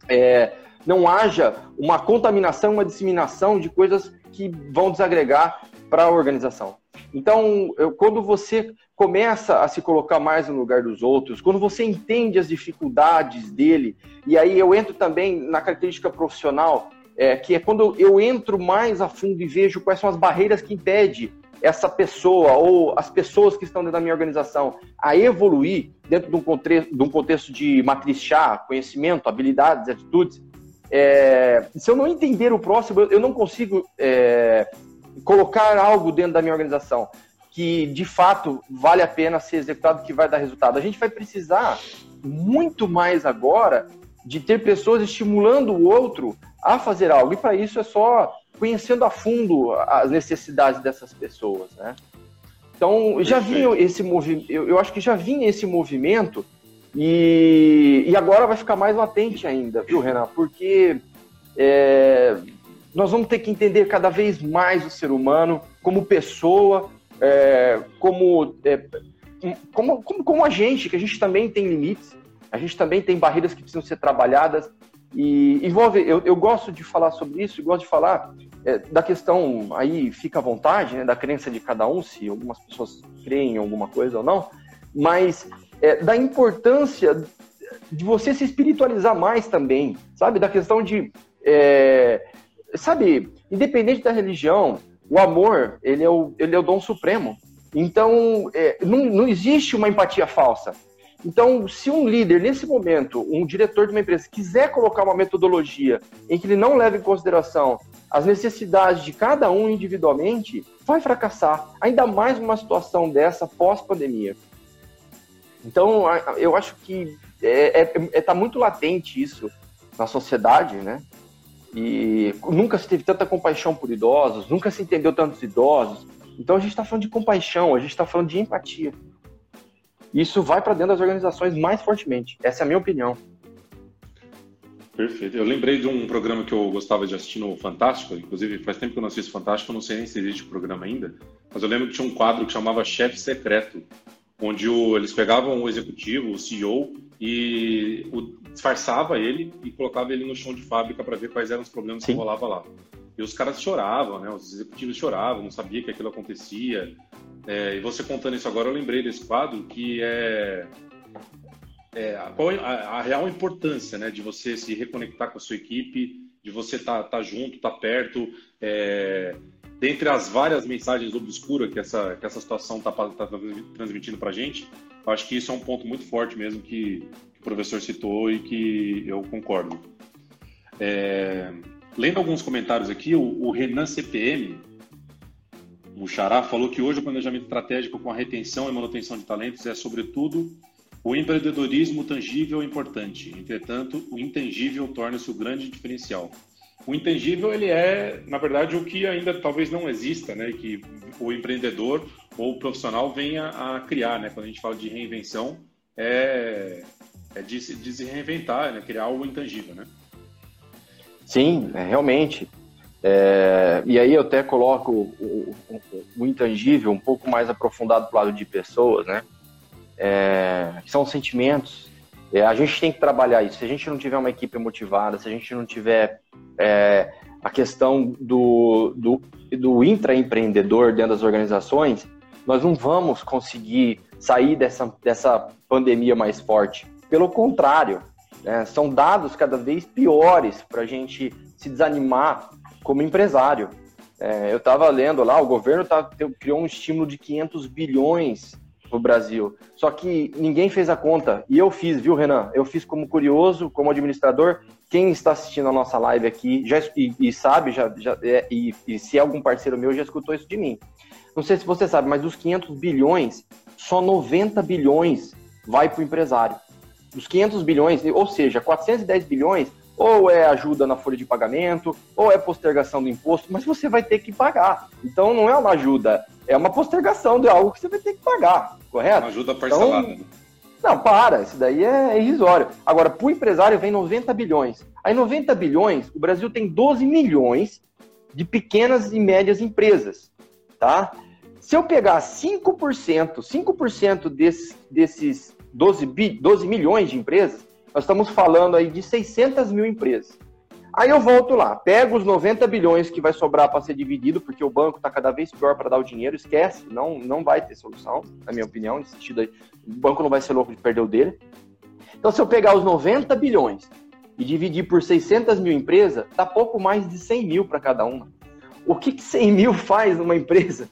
é, não haja uma contaminação, uma disseminação de coisas que vão desagregar para a organização. Então, eu, quando você começa a se colocar mais no lugar dos outros, quando você entende as dificuldades dele, e aí eu entro também na característica profissional, é, que é quando eu entro mais a fundo e vejo quais são as barreiras que impedem essa pessoa ou as pessoas que estão dentro da minha organização a evoluir dentro de um contexto de, um contexto de matriz chá, conhecimento, habilidades, atitudes. É, se eu não entender o próximo, eu não consigo é, colocar algo dentro da minha organização que de fato vale a pena ser executado, que vai dar resultado. A gente vai precisar muito mais agora de ter pessoas estimulando o outro a fazer algo. E para isso é só conhecendo a fundo as necessidades dessas pessoas, né? Então, já vinha esse movimento, eu, eu, acho que já vinha esse movimento e, e agora vai ficar mais latente ainda, viu, Renan? Porque é, nós vamos ter que entender cada vez mais o ser humano como pessoa, é, como, é, como, como, como a gente, que a gente também tem limites, a gente também tem barreiras que precisam ser trabalhadas, e envolve, eu, eu gosto de falar sobre isso, gosto de falar é, da questão, aí fica à vontade, né, da crença de cada um, se algumas pessoas creem em alguma coisa ou não, mas é, da importância de você se espiritualizar mais também, sabe? Da questão de, é, sabe, independente da religião, o amor, ele é o, ele é o dom supremo. Então, é, não, não existe uma empatia falsa. Então, se um líder, nesse momento, um diretor de uma empresa, quiser colocar uma metodologia em que ele não leve em consideração as necessidades de cada um individualmente, vai fracassar. Ainda mais numa situação dessa pós-pandemia. Então, eu acho que é, é, é, tá muito latente isso na sociedade, né? E nunca se teve tanta compaixão por idosos, nunca se entendeu tantos idosos. Então a gente está falando de compaixão, a gente está falando de empatia. Isso vai para dentro das organizações mais fortemente. Essa é a minha opinião. Perfeito. Eu lembrei de um programa que eu gostava de assistir no Fantástico, inclusive faz tempo que eu não assisto Fantástico, não sei nem se existe o programa ainda, mas eu lembro que tinha um quadro que chamava Chefe Secreto, onde o, eles pegavam o executivo, o CEO, e o, disfarçava ele e colocava ele no chão de fábrica para ver quais eram os problemas Sim. que rolava lá. E os caras choravam, né? Os executivos choravam, não sabia que aquilo acontecia. É, e você contando isso agora, eu lembrei desse quadro que é, é qual é a, a, real importância, né, de você se reconectar com a sua equipe, de você estar tá, tá junto, estar tá perto. É, dentre as várias mensagens obscuras que essa, que essa situação está tá transmitindo para a gente, acho que isso é um ponto muito forte mesmo que o professor citou e que eu concordo. É, lendo alguns comentários aqui, o, o Renan CPM, o Xará, falou que hoje o planejamento estratégico com a retenção e manutenção de talentos é, sobretudo, o empreendedorismo tangível é importante. Entretanto, o intangível torna-se o grande diferencial. O intangível, ele é, na verdade, o que ainda talvez não exista, né? Que o empreendedor ou o profissional venha a criar, né? Quando a gente fala de reinvenção, é, é de, de se reinventar, né? Criar algo intangível, né? Sim, é, realmente. É, e aí eu até coloco o, o, o, intangível um pouco mais aprofundado para o lado de pessoas, né? É, são sentimentos. É, a gente tem que trabalhar isso. Se a gente não tiver uma equipe motivada, se a gente não tiver é, a questão do, do, do intraempreendedor dentro das organizações, nós não vamos conseguir sair dessa, dessa pandemia mais forte. Pelo contrário, né? São dados cada vez piores para a gente se desanimar como empresário. É, eu estava lendo lá, o governo tá, criou um estímulo de 500 bilhões para o Brasil. Só que ninguém fez a conta. E eu fiz, viu, Renan? Eu fiz como curioso, como administrador. Quem está assistindo a nossa live aqui já, e, e sabe, já, já é, e, e, se é algum parceiro meu já escutou isso de mim. Não sei se você sabe, mas dos 500 bilhões, só 90 bilhões vai para o empresário dos 500 bilhões, ou seja, 410 bilhões, ou é ajuda na folha de pagamento, ou é postergação do imposto, mas você vai ter que pagar. Então não é uma ajuda, é uma postergação de algo que você vai ter que pagar, correto? Uma ajuda parcelada. Então, não, para, isso daí é irrisório. Agora, para o empresário vem 90 bilhões. Aí 90 bilhões, o Brasil tem 12 milhões de pequenas e médias empresas, tá? Se eu pegar 5%, 5% desses, desses 12, bi, 12 milhões de empresas, nós estamos falando aí de 600 mil empresas. Aí eu volto lá, pego os 90 bilhões que vai sobrar para ser dividido, porque o banco está cada vez pior para dar o dinheiro, esquece, não, não vai ter solução, na minha opinião, nesse sentido aí. O banco não vai ser louco de perder o dele. Então, se eu pegar os 90 bilhões e dividir por 600 mil empresas, dá pouco mais de 100 mil para cada uma. O que, que 100 mil faz numa empresa?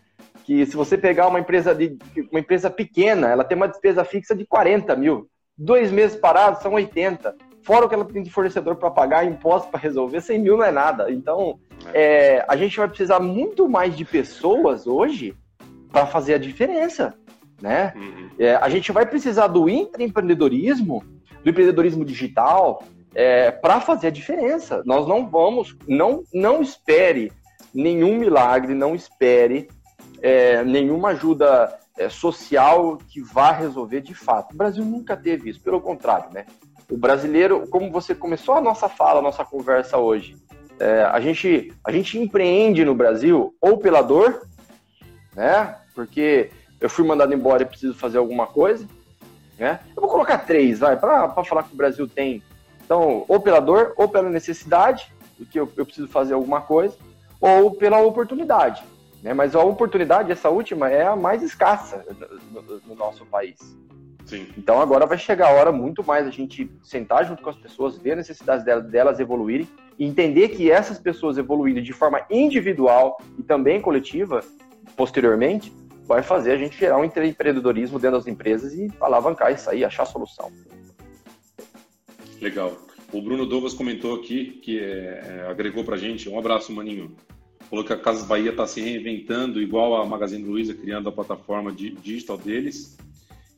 Que se você pegar uma empresa, de, uma empresa pequena, ela tem uma despesa fixa de 40 mil. Dois meses parados são 80 fora o que ela tem de fornecedor para pagar, imposto para resolver, 100 mil não é nada. Então, é, a gente vai precisar muito mais de pessoas hoje para fazer a diferença. Né? Uhum. É, a gente vai precisar do empreendedorismo, do empreendedorismo digital, é, para fazer a diferença. Nós não vamos, não, não espere nenhum milagre, não espere é, nenhuma ajuda é, social que vá resolver de fato. O Brasil nunca teve isso, pelo contrário, né? O brasileiro, como você começou a nossa fala, a nossa conversa hoje, é, a, gente, a gente empreende no Brasil ou pela dor, né? Porque eu fui mandado embora e preciso fazer alguma coisa, né? Eu vou colocar três, vai, para falar que o Brasil tem. Então, ou pela dor, ou pela necessidade, porque eu, eu preciso fazer alguma coisa, ou pela oportunidade. Né? Mas a oportunidade, essa última, é a mais escassa no, no, no nosso país. Sim. Então agora vai chegar a hora muito mais a gente sentar junto com as pessoas, ver a necessidade delas, delas evoluírem e entender que essas pessoas evoluindo de forma individual e também coletiva, posteriormente, vai fazer a gente gerar um empreendedorismo dentro das empresas e alavancar isso aí, achar solução. Legal. O Bruno Douglas comentou aqui, que é, é, agregou para gente, um abraço, maninho. Falou que a Casas Bahia está se reinventando, igual a Magazine Luiza, criando a plataforma digital deles.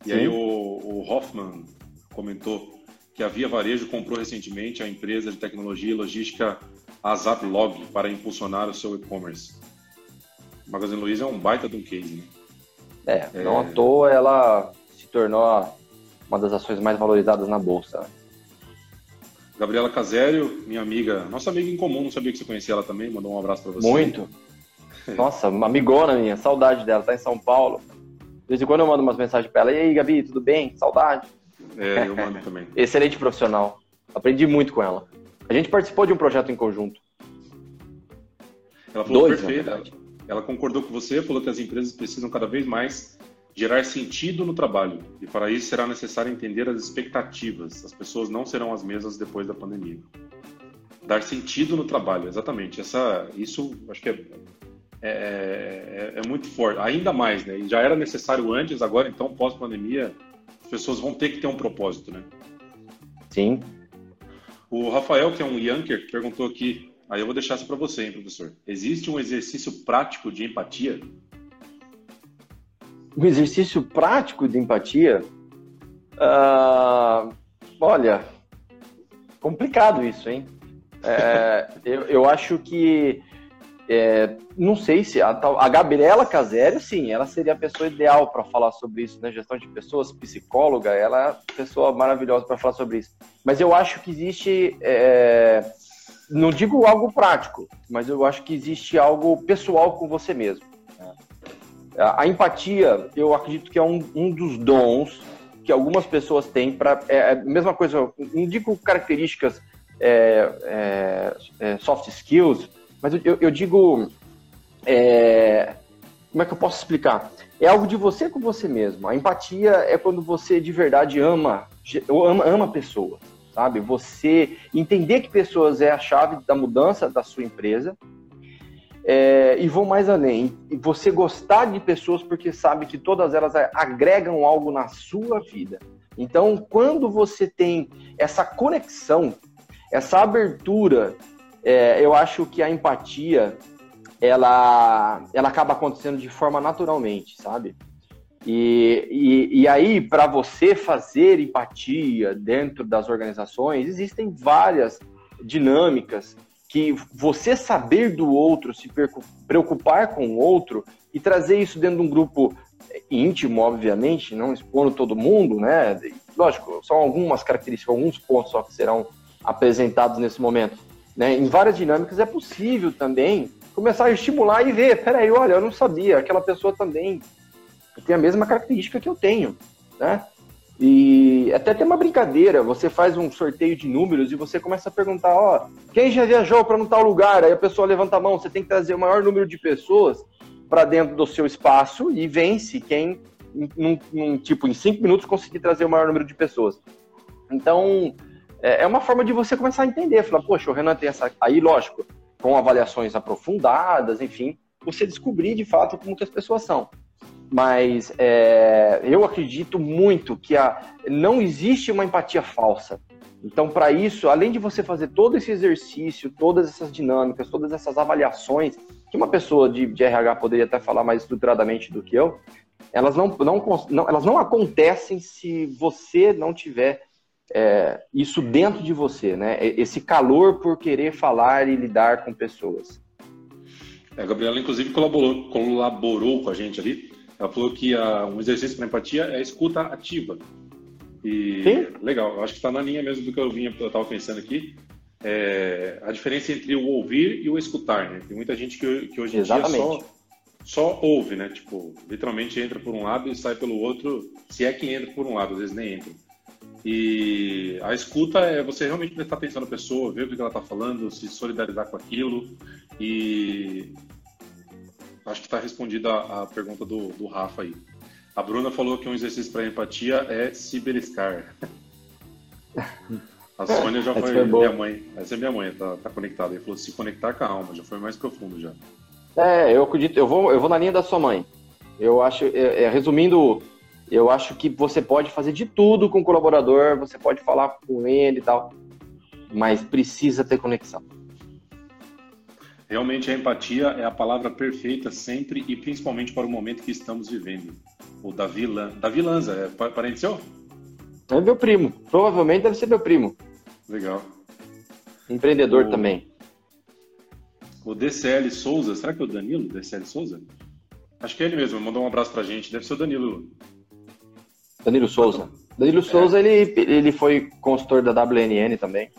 E Sim. aí o, o Hoffman comentou que a Via Varejo comprou recentemente a empresa de tecnologia e logística Azaplog para impulsionar o seu e-commerce. Magazine Luiza é um baita de um case, né? É, é, não à toa ela se tornou uma das ações mais valorizadas na bolsa. Gabriela Casério, minha amiga, nossa amiga em comum, não sabia que você conhecia ela também, mandou um abraço para você. Muito. <laughs> Nossa, uma amigona minha, saudade dela, tá em São Paulo. De vez em quando eu mando umas mensagens para ela. E aí, Gabi, tudo bem? Saudade. É, eu mando <laughs> também. Excelente profissional. Aprendi muito com ela. A gente participou de um projeto em conjunto. Ela falou Dois, perfeito. Ela concordou com você, falou que as empresas precisam cada vez mais gerar sentido no trabalho. E para isso será necessário entender as expectativas. As pessoas não serão as mesmas depois da pandemia. Dar sentido no trabalho, exatamente. Essa, isso acho que é é, é, é, muito forte, ainda mais, né? Já era necessário antes, agora então, pós-pandemia, as pessoas vão ter que ter um propósito, né? Sim. O Rafael, que é um Yanker, perguntou aqui, aí eu vou deixar isso para você, hein, professor. Existe um exercício prático de empatia? Um exercício prático de empatia? Uh, olha, complicado isso, hein? É, <laughs> eu, eu acho que é, não sei se a, a Gabriela Casério, sim, ela seria a pessoa ideal para falar sobre isso, né? Gestão de pessoas, psicóloga, ela é a pessoa maravilhosa para falar sobre isso. Mas eu acho que existe, é, não digo algo prático, mas eu acho que existe algo pessoal com você mesmo. A, empatia, eu acredito que é um, um dos dons que algumas pessoas têm para. É, é, a mesma coisa, não digo características é, é, é soft skills mas eu, eu digo. É, como é que eu posso explicar? É algo de você com você mesmo. A empatia é quando você de verdade ama, ama, ama pessoas, sabe? Você entender que pessoas é a chave da mudança da sua empresa. É, e vou mais além, você gostar de pessoas porque sabe que todas elas agregam algo na sua vida. Então, quando você tem essa conexão, essa abertura é, eu acho que a empatia ela, ela acaba acontecendo de forma naturalmente, sabe? E, e, e aí, para você fazer empatia dentro das organizações, existem várias dinâmicas que você saber do outro, se preocupar com o outro e trazer isso dentro de um grupo íntimo, obviamente, não expondo todo mundo, né? Lógico, são algumas características, alguns pontos só que serão apresentados nesse momento né, em várias dinâmicas, é possível também começar a estimular e ver, peraí, olha, eu não sabia, aquela pessoa também tem a mesma característica que eu tenho, né? E até tem uma brincadeira, você faz um sorteio de números e você começa a perguntar, ó, quem já viajou para um tal lugar? Aí a pessoa levanta a mão, você tem que trazer o maior número de pessoas para dentro do seu espaço e vence quem, num, num, tipo, em cinco minutos conseguir trazer o maior número de pessoas. Então, é, é uma forma de você começar a entender, falar, poxa, o Renan tem essa... Aí, lógico, com avaliações aprofundadas, enfim, você descobrir de fato como que as pessoas são mas é, eu acredito muito que a, não existe uma empatia falsa. Então, para isso, além de você fazer todo esse exercício, todas essas dinâmicas, todas essas avaliações, que uma pessoa de, de RH poderia até falar mais estruturadamente do que eu, elas não, não, não elas não acontecem se você não tiver é, isso dentro de você, né? Esse calor por querer falar e lidar com pessoas. É, a Gabriela, inclusive, colaborou, colaborou com a gente ali ela falou que a, um exercício para empatia é a escuta ativa. E Sim? legal, acho que está na linha mesmo do que eu vinha, eu estava pensando aqui. É, a diferença entre o ouvir e o escutar, né? Tem muita gente que, que hoje em Exatamente. dia só, só ouve, né? Tipo, literalmente entra por um lado e sai pelo outro, se é que entra por um lado, às vezes nem entra. E a escuta é você realmente prestar atenção na pessoa, ver o que ela está falando, se solidarizar com aquilo e acho que está respondida a, a, pergunta do, do Rafa aí. A Bruna falou que um exercício para empatia é se beliscar. A Sônia já foi, foi minha mãe. Essa é minha mãe, tá, tá conectada. Ele falou se conectar com a alma, já foi mais profundo já. É, eu acredito, eu vou, eu vou na linha da sua mãe. Eu acho, é, é, resumindo, eu acho que você pode fazer de tudo com o colaborador, você pode falar com ele e tal, mas precisa ter conexão. Realmente a empatia é a palavra perfeita sempre e principalmente para o momento que estamos vivendo. O Davi, Lan... Davi Lanza, é parente seu? É meu primo. Provavelmente deve ser meu primo. Legal. Empreendedor o... também. O DCL Souza, será que é o Danilo DCL Souza? Acho que é ele mesmo, mandou um abraço pra gente. Deve ser o Danilo. Danilo Souza. Danilo Souza, é. ele, ele foi consultor da WNN também.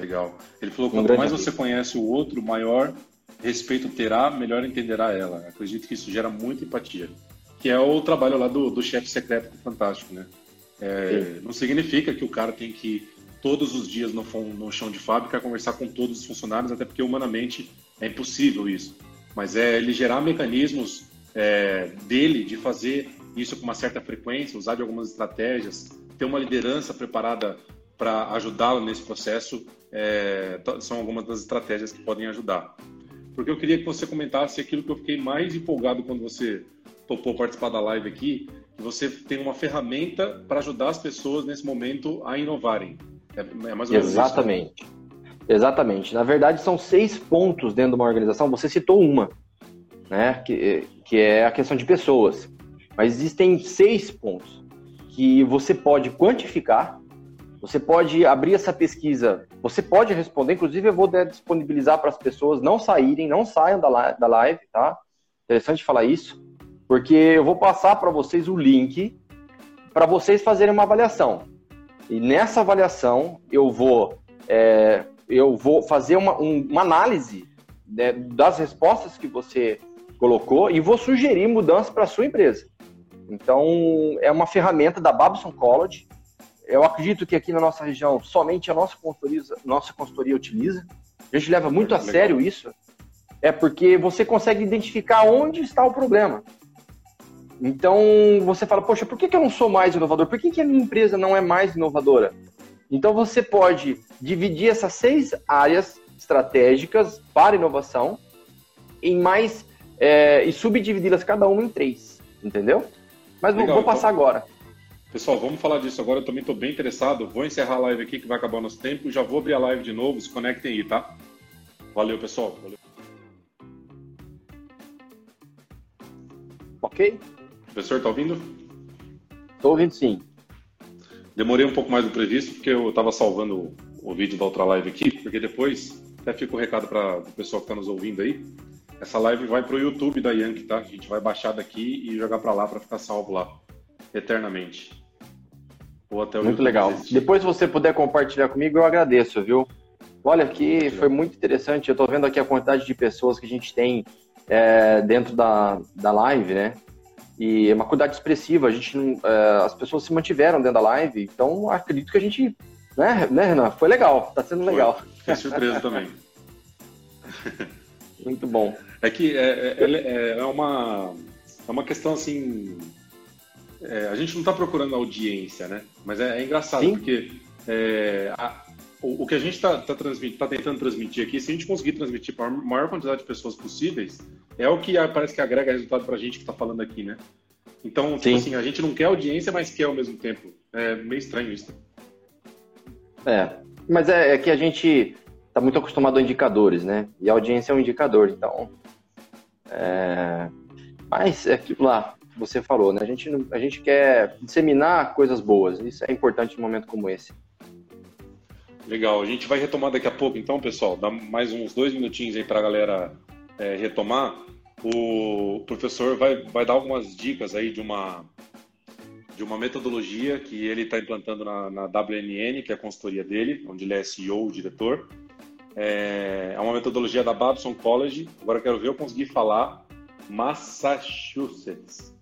Legal. Ele falou: quanto mais você conhece o outro, maior respeito terá, melhor entenderá ela. Acredito que isso gera muita empatia. Que é o trabalho lá do, do chefe secreto Fantástico, né? É, não significa que o cara tem que todos os dias no, no chão de fábrica conversar com todos os funcionários, até porque humanamente é impossível isso. Mas é ele gerar mecanismos é, dele de fazer isso com uma certa frequência, usar de algumas estratégias, ter uma liderança preparada para ajudá-lo nesse processo é, são algumas das estratégias que podem ajudar. Porque eu queria que você comentasse aquilo que eu fiquei mais empolgado quando você topou participar da live aqui, que você tem uma ferramenta para ajudar as pessoas nesse momento a inovarem. É, é mais ou menos Exatamente. Isso, né? Exatamente. Na verdade, são seis pontos dentro de uma organização. Você citou uma, né? Que, que é a questão de pessoas. Mas existem seis pontos que você pode quantificar você pode abrir essa pesquisa, você pode responder, inclusive eu vou disponibilizar para as pessoas não saírem, não saiam da, live, tá? Interessante falar isso, porque eu vou passar para vocês o link para vocês fazerem uma avaliação. E nessa avaliação eu vou, é, eu vou fazer uma, um, uma análise né, das respostas que você colocou e vou sugerir mudanças para a sua empresa. Então, é uma ferramenta da Babson College, eu acredito que aqui na nossa região somente a nossa consultoria, nossa consultoria utiliza. A gente leva muito a Legal. sério isso. É porque você consegue identificar onde está o problema. Então você fala, poxa, por que, que eu não sou mais inovador? Por que, que a minha empresa não é mais inovadora? Então você pode dividir essas seis áreas estratégicas para inovação em mais é, e subdividi-las cada uma em três, entendeu? Mas Legal, vou, passar então... agora. Pessoal, vamos falar disso agora. Eu também estou bem interessado. Vou encerrar a live aqui que vai acabar o nosso tempo. Já vou abrir a live de novo. Se conectem aí, tá? Valeu, pessoal. Valeu. Ok? Professor, está ouvindo? Estou ouvindo sim. Demorei um pouco mais do previsto porque eu estava salvando o, vídeo da outra live aqui, porque depois até fica o um recado para o pessoal que está nos ouvindo aí. Essa live vai para o YouTube da Yankee, tá? A gente vai baixar daqui e jogar para lá para ficar salvo lá eternamente. Ou até o muito legal. Existe. Depois, se você puder compartilhar comigo, eu agradeço, viu? Olha aqui, foi muito interessante. Eu estou vendo aqui a quantidade de pessoas que a gente tem é, dentro da, da live, né? e é uma quantidade expressiva. A gente, é, as pessoas se mantiveram dentro da live, então acredito que a gente, né, né Renan? Foi legal, tá sendo legal. Foi surpresa <laughs> também. Muito bom. É que é, é, é, é uma, é uma questão assim. É, a gente não está procurando audiência, né? Mas é, é engraçado, Sim. porque é, a, o, o, que a gente está tá, tá tentando transmitir aqui, se a gente conseguir transmitir para a maior quantidade de pessoas possíveis, é o que parece que agrega resultado para a gente que está falando aqui, né? Então, tipo assim, a gente não quer audiência, mas quer ao mesmo tempo. É meio estranho isso. É, mas é, é que a gente está muito acostumado a indicadores, né? E a audiência é um indicador, então. É... Mas é aquilo lá você falou, né? A gente, a gente quer disseminar coisas boas. Isso é importante num momento como esse. Legal, a gente vai retomar daqui a pouco, então, pessoal. Dá mais uns dois minutinhos aí para a galera é, retomar o professor vai, vai dar algumas dicas aí de uma, de uma metodologia que ele está implantando na, na, WNN, que é a consultoria dele, onde ele é CEO, o diretor. É, é uma metodologia da Babson College. Agora quero ver eu conseguir falar Massachusetts.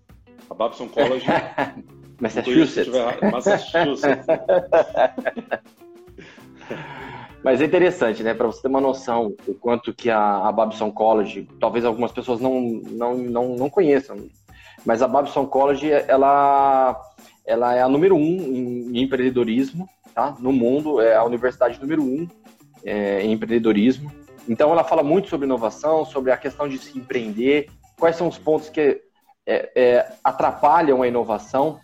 A Babson College. <laughs> Massachusetts. Massachusetts. <laughs> Mas é interessante, né? Para você ter uma noção do quanto que a, a Babson College, talvez algumas pessoas não, não, não, não conheçam, mas a Babson College, ela, ela é a número um em, em empreendedorismo, tá? No mundo, é a universidade número um é, em empreendedorismo. Então, ela fala muito sobre inovação, sobre a questão de se empreender, quais são os pontos que é, é, atrapalham a inovação.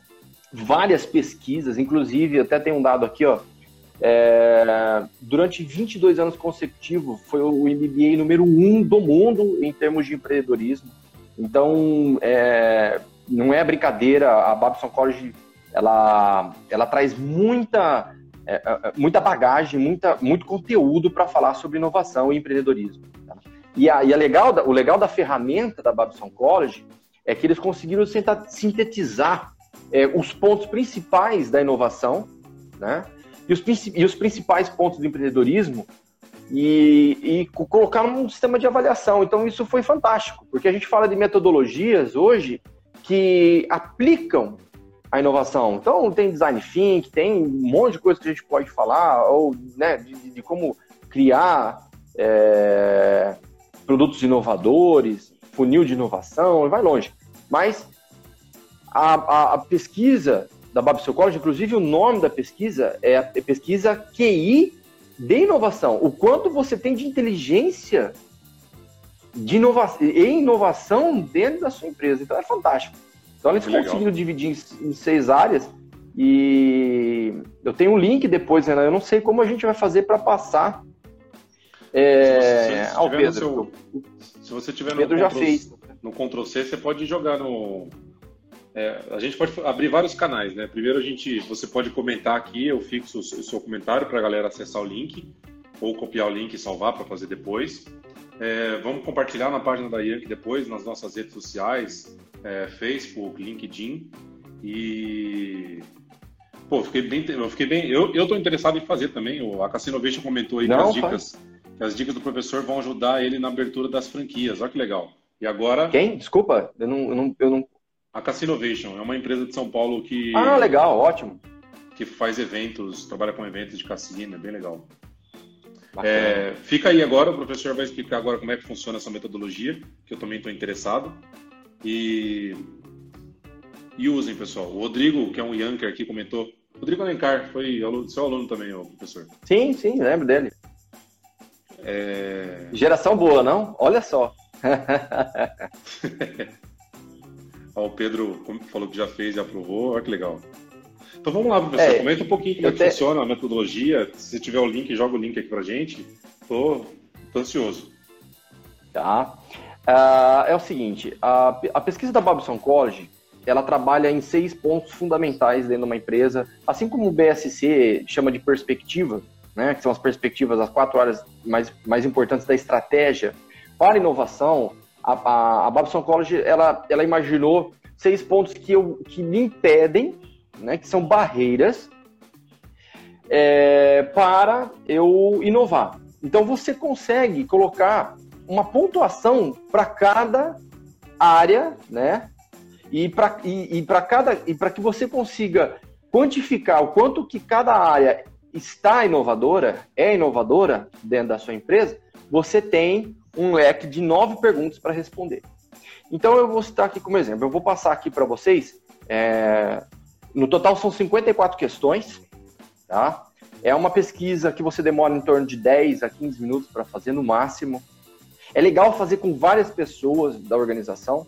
Várias pesquisas, inclusive, até tem um dado aqui, ó, é, durante 22 anos consecutivos, foi o MBA número um do mundo em termos de empreendedorismo. Então, é, não é brincadeira, a Babson College ela, ela traz muita, é, é muita bagagem, muita, muito conteúdo para falar sobre inovação e empreendedorismo. Tá? E, a, e a legal o legal da ferramenta da Babson College é que eles conseguiram sintetizar é, os pontos principais da inovação, né? e os, e os principais pontos do empreendedorismo e, e colocar num sistema de avaliação. Então, isso foi fantástico, porque a gente fala de metodologias hoje que aplicam a inovação. Então, tem design think, tem um monte de coisa que a gente pode falar, ou né, de, de como criar é, produtos inovadores, funil de inovação, vai longe. Mas a, a, a pesquisa da Babson College, inclusive o nome da pesquisa é a pesquisa QI de inovação. O quanto você tem de inteligência de inovação e inovação dentro da sua empresa. Então é fantástico. Então eles conseguiram dividir em, seis áreas e eu tenho um link depois, Renan. Eu não sei como a gente vai fazer para passar é, ao Pedro. Seu, se você tiver no Pedro Ctrl, já fez. no Ctrl C, você pode jogar no, é, a gente pode abrir vários canais, né? Primeiro a gente, você pode comentar aqui, eu fixo o seu comentário para a galera acessar o link, ou copiar o link e salvar para fazer depois. É, vamos compartilhar na página da Yankee depois, nas nossas redes sociais, é, Facebook, LinkedIn e pô, fiquei bem, eu fiquei bem, eu, eu tô interessado em fazer também. A Cassinovation comentou aí Não, as dicas, que as dicas do professor vão ajudar ele na abertura das franquias. Olha que legal. E agora? Quem? Desculpa, eu não, eu não, eu não a Cassinovation é uma empresa de São Paulo que. Ah, legal, ótimo. Que faz eventos, trabalha com eventos de cassino, é bem legal. É, fica aí agora, o professor vai explicar agora como é que funciona essa metodologia, que eu também estou interessado. E, e usem, pessoal. O Rodrigo, que é um Yanker aqui, comentou. Rodrigo Alencar, foi aluno, seu aluno também, o professor. Sim, sim, lembro dele. É... Geração boa, não? Olha só. <laughs> o Pedro falou que já fez e aprovou, olha que legal. Então vamos lá, professor, é, comenta um pouquinho como é que te... funciona a metodologia. Se tiver o link, joga o link aqui pra gente. Tô, tô ansioso. Tá. Uh, é o seguinte, a, a pesquisa da Babson College, ela trabalha em seis pontos fundamentais dentro de uma empresa, assim como o BSC chama de perspectiva, né, que são as perspectivas, as quatro áreas mais, mais importantes da estratégia para inovação, a, a, a Babson College ela, ela imaginou seis pontos que, eu, que me impedem, né, que são barreiras é, para eu inovar. Então você consegue colocar uma pontuação para cada área, né? E para e, e cada e para que você consiga quantificar o quanto que cada área está inovadora, é inovadora dentro da sua empresa, você tem um leque de nove perguntas para responder. Então eu vou citar aqui como exemplo. Eu vou passar aqui para vocês. É, no total são 54 questões, tá? É uma pesquisa que você demora em torno de 10 a 15 minutos para fazer no máximo. É legal fazer com várias pessoas da organização.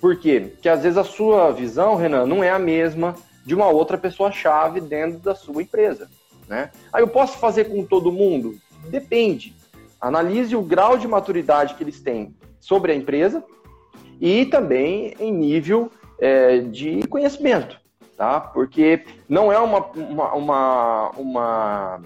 Por quê? Porque às vezes a sua visão, Renan, não é a mesma de uma outra pessoa-chave dentro da sua empresa. Né? Aí eu posso fazer com todo mundo? Depende. Analise o grau de maturidade que eles têm sobre a empresa e também em nível é, de conhecimento, tá? Porque não é uma, uma, uma, uma,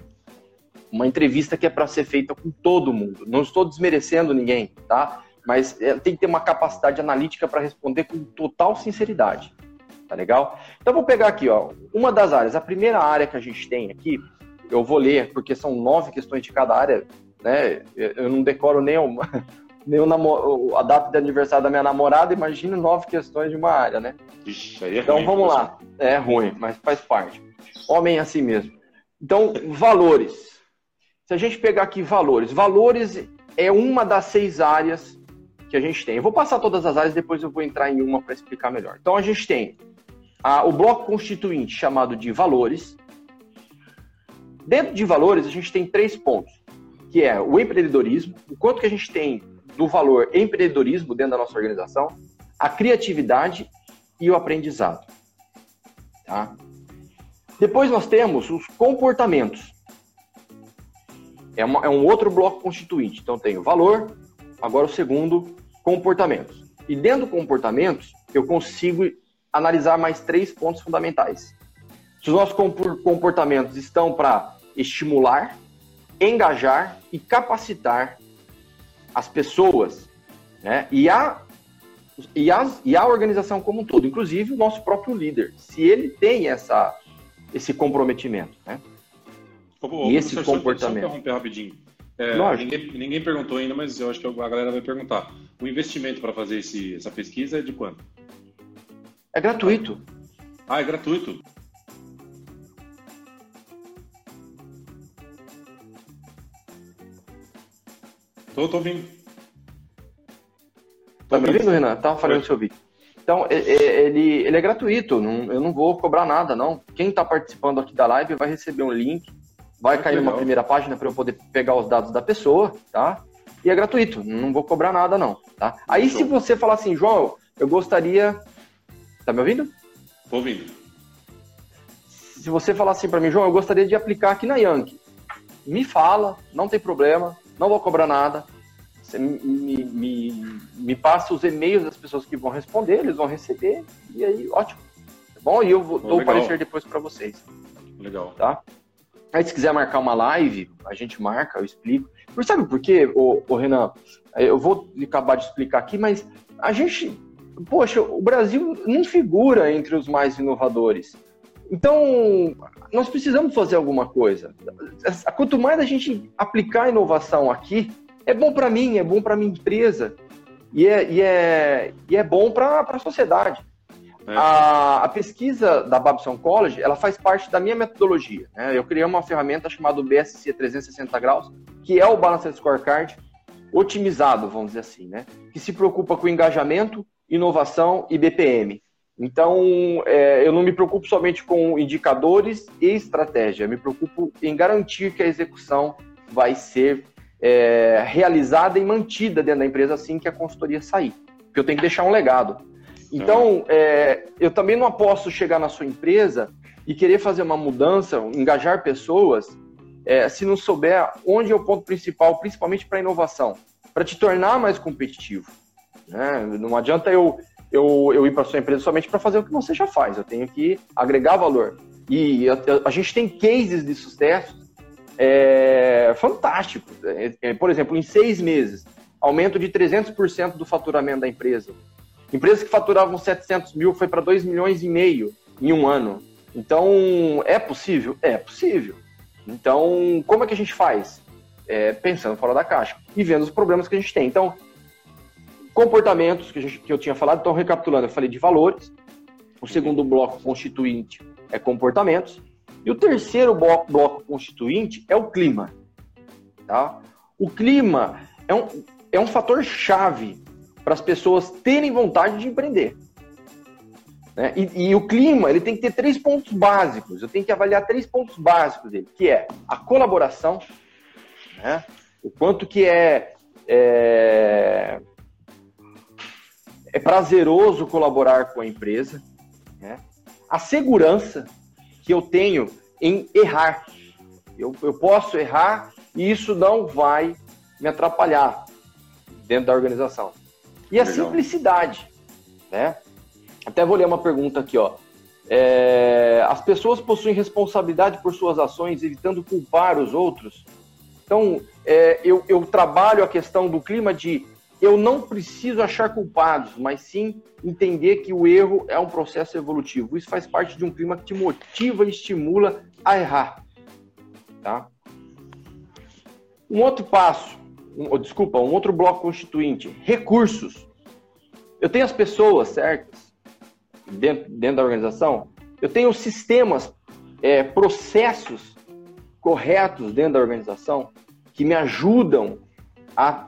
uma entrevista que é para ser feita com todo mundo. Não estou desmerecendo ninguém, tá? Mas é, tem que ter uma capacidade analítica para responder com total sinceridade. Tá legal? Então vou pegar aqui, ó, uma das áreas. A primeira área que a gente tem aqui, eu vou ler, porque são nove questões de cada área, né? Eu não decoro nem, uma, <laughs> nem o a data de aniversário da minha namorada, imagina nove questões de uma área, né? Ixi, aí é então ruim, vamos lá. É ruim, mas faz parte. Homem assim mesmo. Então, valores. Se a gente pegar aqui valores, valores é uma das seis áreas que a gente tem. Eu vou passar todas as áreas, depois eu vou entrar em uma para explicar melhor. Então a gente tem a, o bloco constituinte chamado de valores. Dentro de valores, a gente tem três pontos, que é o empreendedorismo, o quanto que a gente tem do valor empreendedorismo dentro da nossa organização, a criatividade e o aprendizado. Tá? Depois nós temos os comportamentos. É, uma, é um outro bloco constituinte. Então tem o valor, agora o segundo, comportamentos. E dentro do comportamentos, eu consigo analisar mais três pontos fundamentais. Se os nossos comportamentos estão para estimular, engajar e capacitar as pessoas, né? E a, e, a, e a organização como um todo, inclusive o nosso próprio líder, se ele tem essa, esse comprometimento, né? Ô, e esse comportamento. Só interromper rapidinho. É, ninguém, ninguém, perguntou ainda, mas eu acho que a galera vai perguntar. O investimento para fazer esse, essa pesquisa é de quanto? É gratuito. Ah, é gratuito. Tô, tô ouvindo. Tá me ouvindo, Renan? Tava falando se ouvir. Então, ele, ele é gratuito, não, eu não vou cobrar nada, não. Quem está participando aqui da live vai receber um link, vai cair numa primeira página para eu poder pegar os dados da pessoa, tá? E é gratuito, não vou cobrar nada, não, tá? Aí, Show. se você falar assim, João, eu gostaria Tá me ouvindo? Tô ouvindo. Se você falar assim para mim, João, eu gostaria de aplicar aqui na Yankee. Me fala, não tem problema, não vou cobrar nada. Você me, me, me passa os e-mails das pessoas que vão responder, eles vão receber, e aí, ótimo. Tá bom? E eu vou, dou o parecer depois para vocês. Legal. Tá? Aí, se quiser marcar uma live, a gente marca, eu explico. Por sabe por quê, ô, ô Renan? Eu vou acabar de explicar aqui, mas a gente poxa, o Brasil não figura entre os mais inovadores. Então, nós precisamos fazer alguma coisa. Quanto mais a gente aplicar inovação aqui, é bom para mim, é bom para minha empresa e é, e é, e é bom para a sociedade. É. A, a, pesquisa da Babson College, ela faz parte da minha metodologia. Né? Eu criei uma ferramenta chamada BSC 360 graus, que é o Balanced Scorecard otimizado, vamos dizer assim, né? Que se preocupa com o engajamento, inovação e BPM. Então, é, eu não me preocupo somente com indicadores e estratégia, me preocupo em garantir que a execução vai ser é, realizada e mantida dentro da empresa assim que a consultoria sair. Porque eu tenho que deixar um legado. Então, é, eu também não posso chegar na sua empresa e querer fazer uma mudança, engajar pessoas, é, se não souber onde é o ponto principal, principalmente para a inovação, para te tornar mais competitivo. Né? Não adianta eu, eu, eu ir para sua empresa somente para fazer o que você já faz. Eu tenho que agregar valor. E a, a gente tem cases de sucesso é, fantásticos. É, é, por exemplo, em seis meses, aumento de 300% do faturamento da empresa. Empresas que faturavam 700 mil foi para 2 milhões e meio em um ano. Então, é possível? É possível. Então, como é que a gente faz? É, pensando fora da caixa e vendo os problemas que a gente tem. Então, comportamentos que, gente, que eu tinha falado, então recapitulando, eu falei de valores, o segundo bloco constituinte é comportamentos, e o terceiro bloco, bloco constituinte é o clima. Tá? O clima é um, é um fator chave para as pessoas terem vontade de empreender. Né? E, e, o clima ele tem que ter três pontos básicos. Eu tenho que avaliar três pontos básicos dele, que é a colaboração, né? o quanto que é, é, é prazeroso colaborar com a empresa, né? a segurança que eu tenho em errar. Eu, eu posso errar e isso não vai me atrapalhar dentro da organização. E a Legal. simplicidade, né? Até vou ler uma pergunta aqui, ó. É, as pessoas possuem responsabilidade por suas ações, evitando culpar os outros. Então, é, eu, eu trabalho a questão do clima de eu não preciso achar culpados, mas sim entender que o erro é um processo evolutivo. Isso faz parte de um clima que te motiva e estimula a errar. Tá? Um outro passo, um, desculpa, um outro bloco constituinte, recursos. Eu tenho as pessoas certas dentro, dentro da organização, eu tenho sistemas, é, processos corretos dentro da organização que me ajudam a,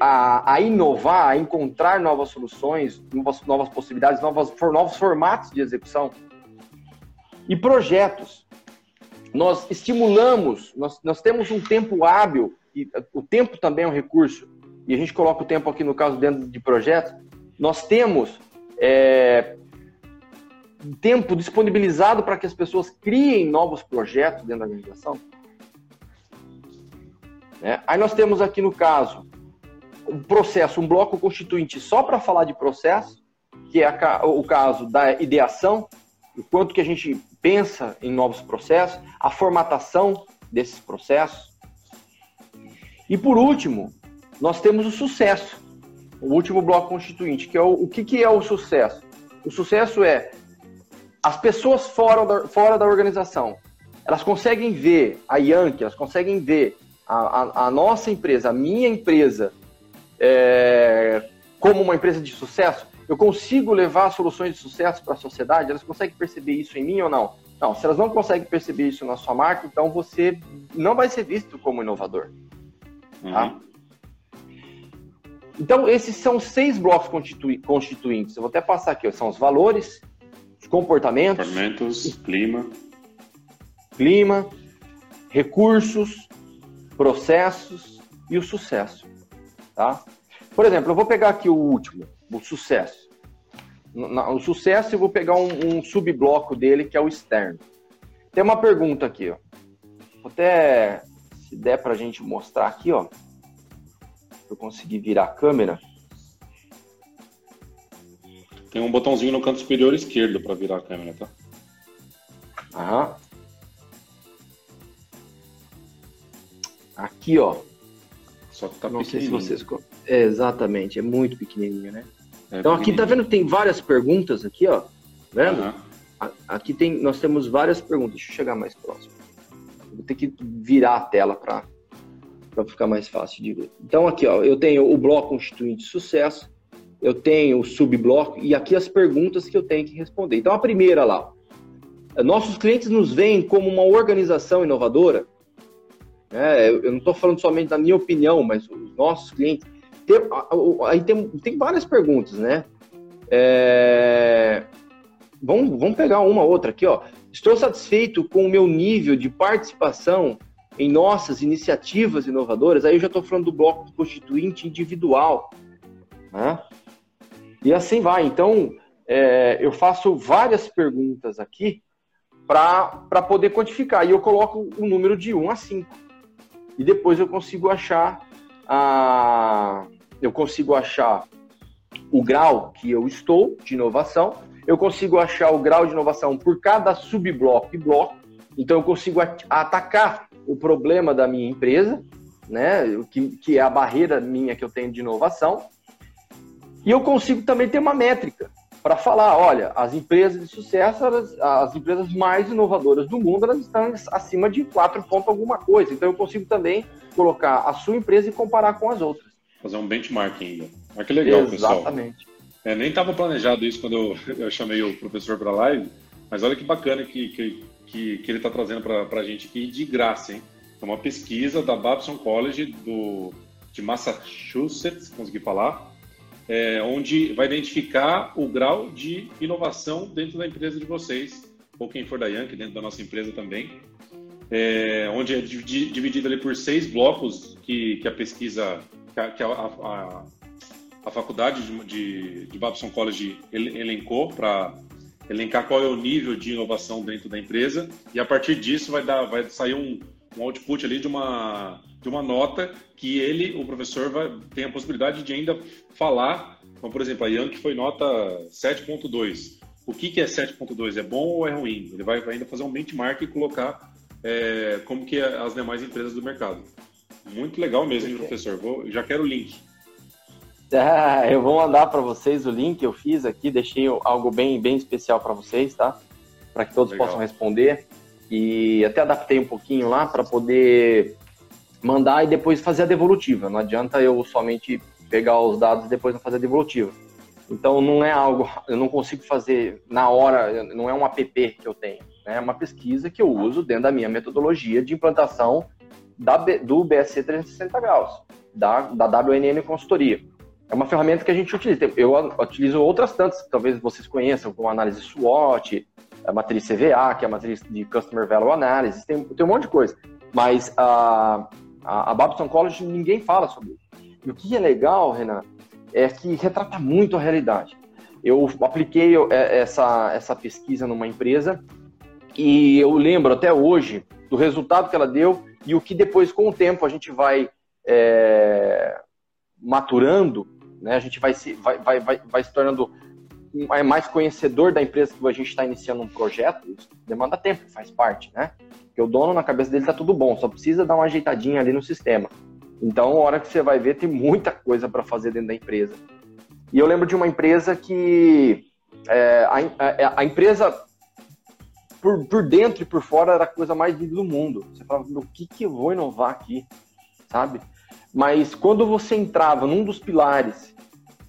a, a, inovar, a encontrar novas soluções, novas, novas possibilidades, novas, novos formatos de execução. E projetos. Nós estimulamos, nós, nós temos um tempo hábil, e o tempo também é um recurso, e a gente coloca o tempo aqui no caso dentro de projetos, nós temos é, tempo disponibilizado para que as pessoas criem novos projetos dentro da organização. É, aí nós temos aqui no caso um processo, um bloco constituinte só para falar de processo, que é a, o caso da ideação, o quanto que a gente pensa em novos processos, a formatação desses processos. E por último, nós temos o sucesso, o último bloco constituinte, que é o, o que, que é o sucesso? O sucesso é as pessoas fora da, fora da organização, elas conseguem ver a Yankee, elas conseguem ver a, a, a nossa empresa, a minha empresa, é, como uma empresa de sucesso, eu consigo levar soluções de sucesso para a sociedade? Elas conseguem perceber isso em mim ou não? Não, se elas não conseguem perceber isso na sua marca, então você não vai ser visto como inovador. Tá? Uhum. Então, esses são seis blocos constituintes. Eu vou até passar aqui. São os valores, os comportamentos, comportamentos clima, clima, recursos, processos e o sucesso. Tá? Por exemplo, eu vou pegar aqui o último, o sucesso. O sucesso, eu vou pegar um, um subbloco dele, que é o externo. Tem uma pergunta aqui, ó. Vou até, se der para a gente mostrar aqui, ó. Eu conseguir virar a câmera. Tem um botãozinho no canto superior esquerdo para virar a câmera, tá? Aham. Aqui, ó. Só que tá Não sei se vocês. É, exatamente, é muito pequenininho, né? É então aqui tá vendo que tem várias perguntas aqui, ó. Vendo? Uhum. Aqui tem, nós temos várias perguntas. Deixa eu chegar mais próximo. Vou ter que virar a tela para para ficar mais fácil de ver. Então aqui, ó, eu tenho o bloco constituinte de sucesso, eu tenho o subbloco e aqui as perguntas que eu tenho que responder. Então a primeira lá, nossos clientes nos veem como uma organização inovadora é, eu não estou falando somente da minha opinião, mas os nossos clientes. Tem, aí tem, tem várias perguntas, né? É, vamos, vamos pegar uma outra aqui, ó. Estou satisfeito com o meu nível de participação em nossas iniciativas inovadoras. Aí eu já estou falando do bloco constituinte individual. Né? E assim vai. Então, é, eu faço várias perguntas aqui para poder quantificar. E eu coloco o número de 1 a 5 e depois eu consigo achar a eu consigo achar o grau que eu estou de inovação, eu consigo achar o grau de inovação por cada subbloco e bloco, então eu consigo atacar o problema da minha empresa, né, que, que é a barreira minha que eu tenho de inovação, e eu consigo também ter uma métrica para falar, olha, as empresas de sucesso, elas, as empresas mais inovadoras do mundo, elas estão acima de 4 pontos alguma coisa. Então eu consigo também colocar a sua empresa e comparar com as outras. Fazer um benchmark ainda. Ah, que legal, Exatamente. pessoal. Exatamente. É, nem estava planejado isso quando eu, <laughs> eu chamei o professor para a live, mas olha que bacana que, que, que, que ele está trazendo para a gente aqui de graça, hein? É uma pesquisa da Babson College do, de Massachusetts, consegui falar, é, onde vai identificar o grau de inovação dentro da empresa de vocês, ou quem for da Yankee, dentro da nossa empresa também, é, onde é dividido ali por seis blocos que, que a pesquisa, que a, a, a faculdade de, de, de Babson College elencou para elencar qual é o nível de inovação dentro da empresa e a partir disso vai dar, vai sair um, um output ali de uma de uma nota que ele, o professor, vai, tem a possibilidade de ainda falar. Então, por exemplo, a Yankee foi nota 7.2. O que, que é 7.2? É bom ou é ruim? Ele vai, vai ainda fazer um benchmark e colocar é, como que é as demais empresas do mercado. Muito legal mesmo, hein, professor. Vou, já quero o link. É, <laughs> eu vou mandar para vocês o link que eu fiz aqui, deixei algo bem, bem especial para vocês, tá? Para que todos legal. possam responder. E até adaptei um pouquinho lá para poder mandar e depois fazer a devolutiva. Não adianta eu somente pegar os dados e depois não fazer a devolutiva. Então não é algo, eu não consigo fazer na hora, não é um app que eu tenho, né? é uma pesquisa que eu uso dentro da minha metodologia de implantação da, do BSC 360 graus, da, da WNM Consultoria. É uma ferramenta que a gente utiliza. Eu utilizo outras tantas, talvez vocês conheçam, como análise SWOT, a matriz CVA, que é a matriz de Customer Value Analysis, tem, tem um monte de coisa. Mas a, a, a Babson College ninguém fala sobre isso. E o que é legal, Renan, é que retrata muito a realidade. Eu apliquei é, essa, essa pesquisa numa empresa e eu lembro até hoje do resultado que ela deu e o que depois, com o tempo, a gente vai é, maturando, né? a gente vai se, vai, vai, vai, vai se tornando mais conhecedor da empresa que a gente está iniciando um projeto, isso demanda tempo, faz parte, né? Porque o dono, na cabeça dele, tá tudo bom, só precisa dar uma ajeitadinha ali no sistema. Então, a hora que você vai ver, tem muita coisa para fazer dentro da empresa. E eu lembro de uma empresa que é, a, a, a, empresa, por, por dentro e por fora, era a coisa mais linda do mundo. Você falava, o que, que eu vou inovar aqui? Sabe? Mas quando você entrava num dos pilares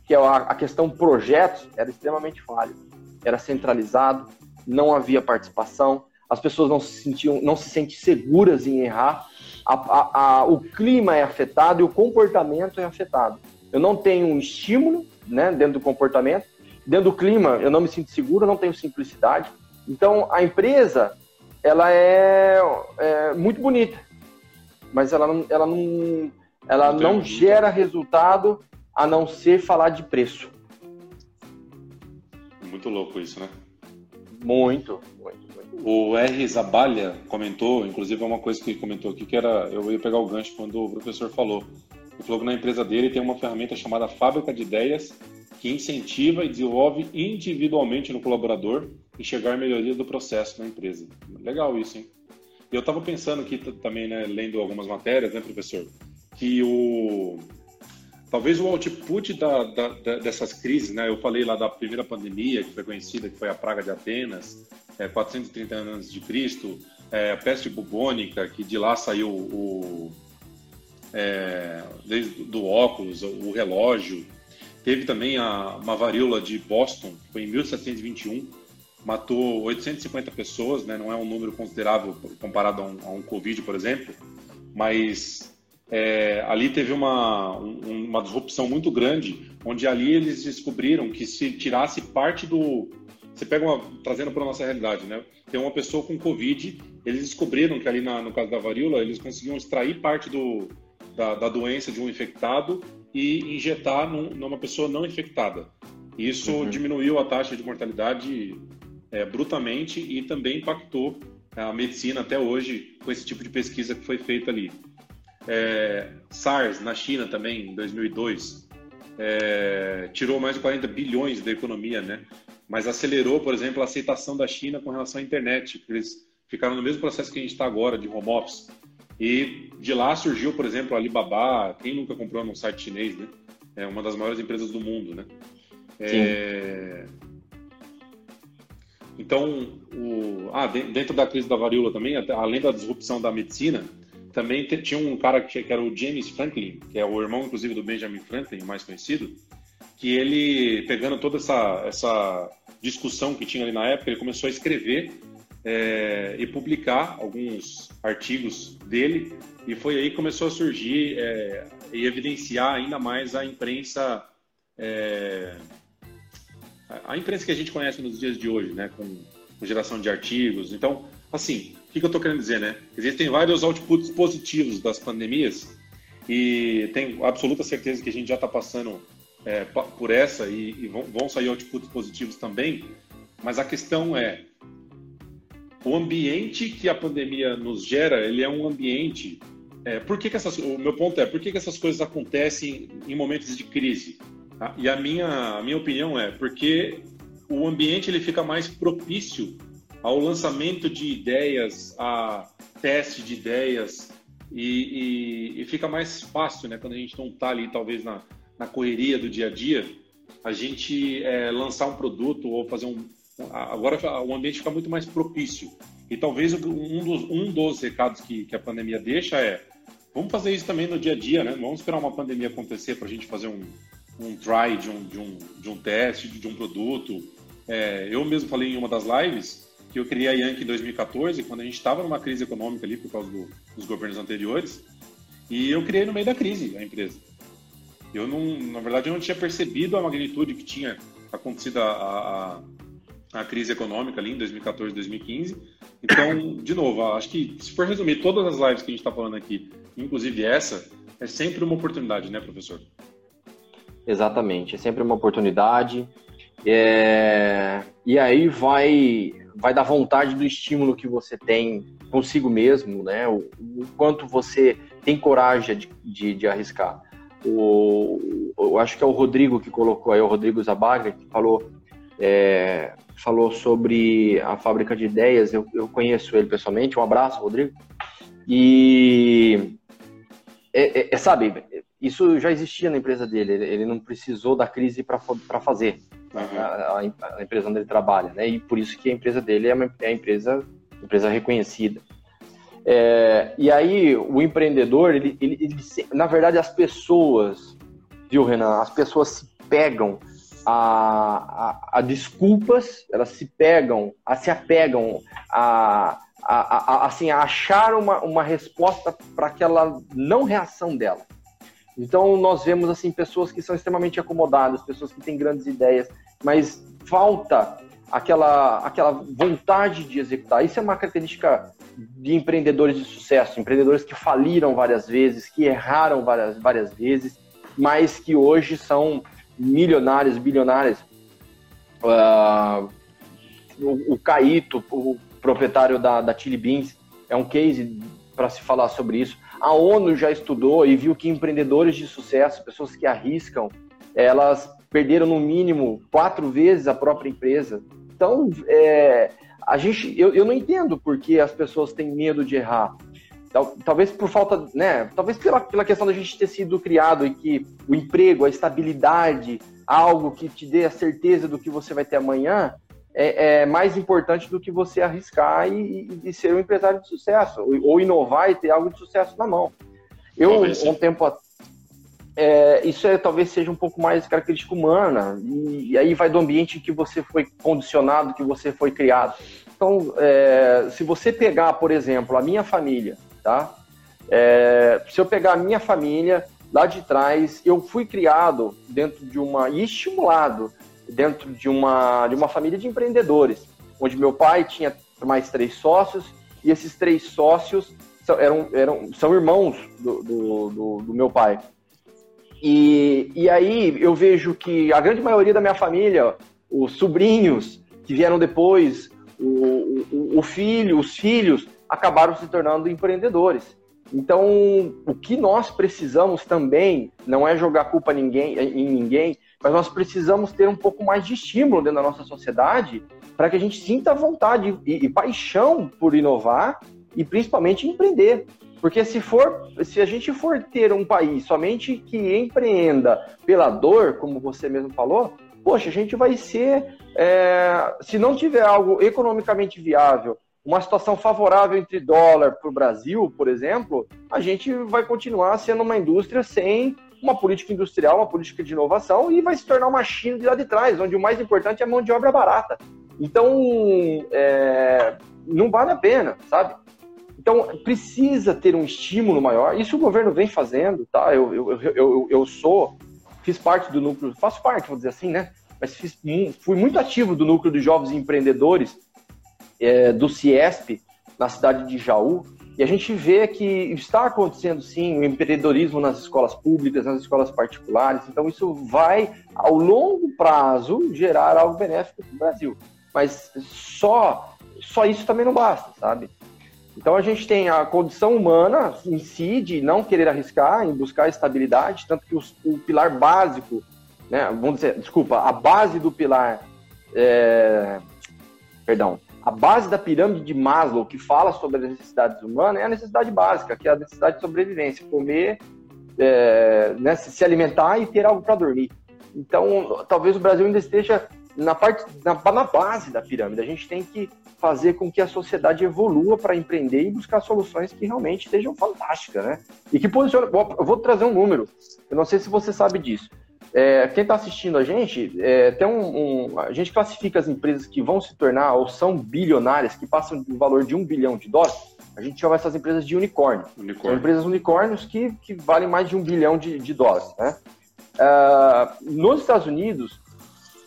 que é a, questão projetos, era extremamente falho. Era centralizado, não havia participação, as pessoas não se sentiam, não se sentem seguras em errar, a, a, a, o clima é afetado e o comportamento é afetado. Eu não tenho um estímulo né, dentro do comportamento, dentro do clima eu não me sinto seguro, não tenho simplicidade. Então a empresa ela é, é muito bonita, mas ela não, ela não, ela não gera resultado a não ser falar de preço. Muito louco isso, né? Muito, muito, muito. O R. Zabalha comentou, inclusive é uma coisa que ele comentou aqui, que era, eu ia pegar o gancho quando o professor falou. Ele falou que na empresa dele tem uma ferramenta chamada Fábrica de Ideias, que incentiva e desenvolve individualmente no colaborador enxergar melhorias do processo na empresa. Legal isso, hein? E eu estava pensando aqui também, né, lendo algumas matérias, né, professor, que o Talvez o output da, da, da, dessas crises, né? Eu falei lá da primeira pandemia, que foi conhecida, que foi a praga de Atenas, é, 430 anos de Cristo, é, a peste bubônica, que de lá saiu o, é, desde do óculos, o relógio. Teve também a, uma varíola de Boston, que foi em 1721, matou 850 pessoas, né? Não é um número considerável comparado a um, a um Covid, por exemplo, mas é, ali teve uma, um, uma disrupção muito grande, onde ali eles descobriram que se tirasse parte do. Você pega uma. trazendo para a nossa realidade, né? Tem uma pessoa com Covid, eles descobriram que ali na, no caso da varíola, eles conseguiam extrair parte do, da, da doença de um infectado e injetar num, numa pessoa não infectada. Isso uhum. diminuiu a taxa de mortalidade é, brutalmente e também impactou a medicina até hoje com esse tipo de pesquisa que foi feita ali. É, SARS na China também, em 2002, é, tirou mais de 40 bilhões da economia, né? Mas acelerou, por exemplo, a aceitação da China com relação à internet. Eles ficaram no mesmo processo que a gente está agora, de home office. E de lá surgiu, por exemplo, a Alibaba. Quem nunca comprou num site chinês, né? É uma das maiores empresas do mundo, né? É... Então, o... ah, dentro da crise da varíola também, além da disrupção da medicina, também tinha um cara que, era o James Franklin, que é o irmão, inclusive, do Benjamin Franklin, mais conhecido. que ele, pegando toda essa, essa discussão que tinha ali na época, ele começou a escrever é, e publicar alguns artigos dele, e foi aí que começou a surgir é, e evidenciar ainda mais a imprensa, é, a imprensa que a gente conhece nos dias de hoje, né, com, com geração de artigos. Então, assim, o que, eu estou querendo dizer, né? Existem vários outputs positivos das pandemias e tenho absoluta certeza que a gente já está passando é, por essa e, e vão, vão sair outputs positivos também, mas a questão é o ambiente que a pandemia nos gera, ele é um ambiente. É, por que, que essas, o meu ponto é por que, que essas coisas acontecem em momentos de crise? Tá? E a minha, a minha opinião é porque o ambiente ele fica mais propício ao lançamento de ideias, a teste de ideias e, e, e fica mais fácil, né? Quando a gente não está ali talvez na, na correria do dia a dia, a gente é, lançar um produto ou fazer um, agora o ambiente fica muito mais propício. E talvez um dos, um dos recados que, que a pandemia deixa é vamos fazer isso também no dia a dia, né? Vamos esperar uma pandemia acontecer para a gente fazer um, um try de um, de, um, de um teste, de um produto. É, eu mesmo falei em uma das lives que eu criei a Yankee em 2014, quando a gente estava numa crise econômica ali por causa do, dos governos anteriores, e eu criei no meio da crise a empresa. Eu não, na verdade, eu não tinha percebido a magnitude que tinha acontecido a, a, a crise econômica ali em 2014, 2015. Então, de novo, acho que se for resumir todas as lives que a gente está falando aqui, inclusive essa, é sempre uma oportunidade, né, professor? Exatamente, é sempre uma oportunidade. É... E aí vai, vai dar vontade do estímulo que você tem consigo mesmo, né? O, o quanto você tem coragem de, de, de arriscar. O, eu acho que é o Rodrigo que colocou aí, o Rodrigo Zabaga, que falou é, falou sobre a fábrica de ideias. Eu, eu conheço ele pessoalmente. Um abraço, Rodrigo. E é, é, é sabe, isso já existia na empresa dele. Ele, ele não precisou da crise para fazer uhum. a, a, empresa onde ele trabalha, né? E por isso que a empresa dele é uma é empresa, empresa reconhecida. É, e aí o empreendedor, ele, ele, ele, na verdade, as pessoas, viu, Renan? As pessoas se pegam a, a, a desculpas, elas se pegam, a, se apegam a, a, a, assim, a achar uma, uma resposta para aquela não reação dela. Então nós vemos assim pessoas que são extremamente acomodadas, pessoas que têm grandes ideias, mas falta aquela aquela vontade de executar. Isso é uma característica de empreendedores de sucesso, empreendedores que faliram várias vezes, que erraram várias várias vezes, mas que hoje são milionários, bilionários. Uh, o, Caíto, o proprietário da, da Chili Beans, é um case para se falar sobre isso. A ONU já estudou e viu que empreendedores de sucesso, pessoas que arriscam, elas perderam no mínimo quatro vezes a própria empresa. Então, é, a gente, eu, eu não entendo por que as pessoas têm medo de errar. Talvez por falta, né? Talvez pela, pela questão da gente ter sido criado e que o emprego, a estabilidade, algo que te dê a certeza do que você vai ter amanhã, é, é mais importante do que você arriscar e, e, ser um empresário de sucesso, ou, ou, inovar e ter algo de sucesso na mão. Eu, um tempo é, isso é, talvez seja um pouco mais característica humana, e, e, aí vai do ambiente que você foi condicionado, que você foi criado. Então, é, se você pegar, por exemplo, a minha família, tá? É, se eu pegar a minha família lá de trás, eu fui criado dentro de uma e estimulado dentro de uma de uma família de empreendedores, onde meu pai tinha mais três sócios e esses três sócios são, eram, eram são irmãos do, do, do, do meu pai. E, e aí eu vejo que a grande maioria da minha família, os sobrinhos que vieram depois, o, o, o filho, os filhos, acabaram se tornando empreendedores. Então, o que nós precisamos também não é jogar culpa ninguém, em ninguém, mas nós precisamos ter um pouco mais de estímulo dentro da nossa sociedade para que a gente sinta vontade e, e, paixão por inovar e principalmente empreender. Porque se for, se a gente for ter um país somente que empreenda pela dor, como você mesmo falou, poxa, a gente vai ser, é, se não tiver algo economicamente viável uma situação favorável entre dólar para o Brasil, por exemplo, a gente vai continuar sendo uma indústria sem uma política industrial, uma política de inovação e vai se tornar uma China de lá de trás, onde o mais importante é a mão de obra barata. Então, é, não vale a pena, sabe? Então, precisa ter um estímulo maior. Isso o governo vem fazendo, tá? Eu, eu, eu, eu sou, fiz parte do núcleo, faço parte, vou dizer assim, né? Mas fiz, fui muito ativo do núcleo de jovens empreendedores é, do Ciesp, na cidade de Jaú, e a gente vê que está acontecendo sim o empreendedorismo nas escolas públicas, nas escolas particulares, então isso vai, ao longo prazo, gerar algo benéfico para o Brasil. Mas só, só isso também não basta, sabe? Então a gente tem a condição humana em si de não querer arriscar, em buscar estabilidade, tanto que o, o pilar básico, né, vamos dizer, desculpa, a base do pilar, é, perdão, a base da pirâmide de Maslow, que fala sobre as necessidades humanas, é a necessidade básica, que é a necessidade de sobrevivência, comer, é, né, se alimentar e ter algo para dormir. Então, talvez o Brasil ainda esteja na parte na, na, base da pirâmide. A gente tem que fazer com que a sociedade evolua para empreender e buscar soluções que realmente estejam fantásticas, né? E que posiciona. Eu vou trazer um número. Eu não sei se você sabe disso. É, quem está assistindo a gente, é, tem um, um, a gente classifica as empresas que vão se tornar ou são bilionárias, que passam do valor de um bilhão de dólares, a gente chama essas empresas de unicórnio. unicórnio. São empresas unicórnios que, que valem mais de um bilhão de, de dólares. Né? Uh, nos Estados Unidos,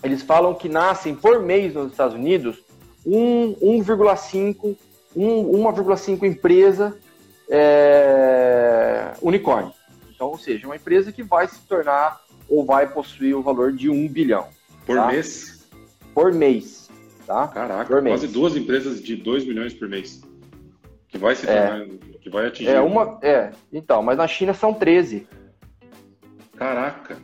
eles falam que nascem por mês nos Estados Unidos 1,5 1,5 empresa é, unicórnio. Então, ou seja, uma empresa que vai se tornar ou vai possuir o valor de um bilhão. Por tá? mês? Por mês. Tá? Caraca, por mês. quase duas empresas de 2 milhões por mês. Que vai se é. tornar, é, que vai atingir. É uma, é, então, mas na China são 13. Caraca.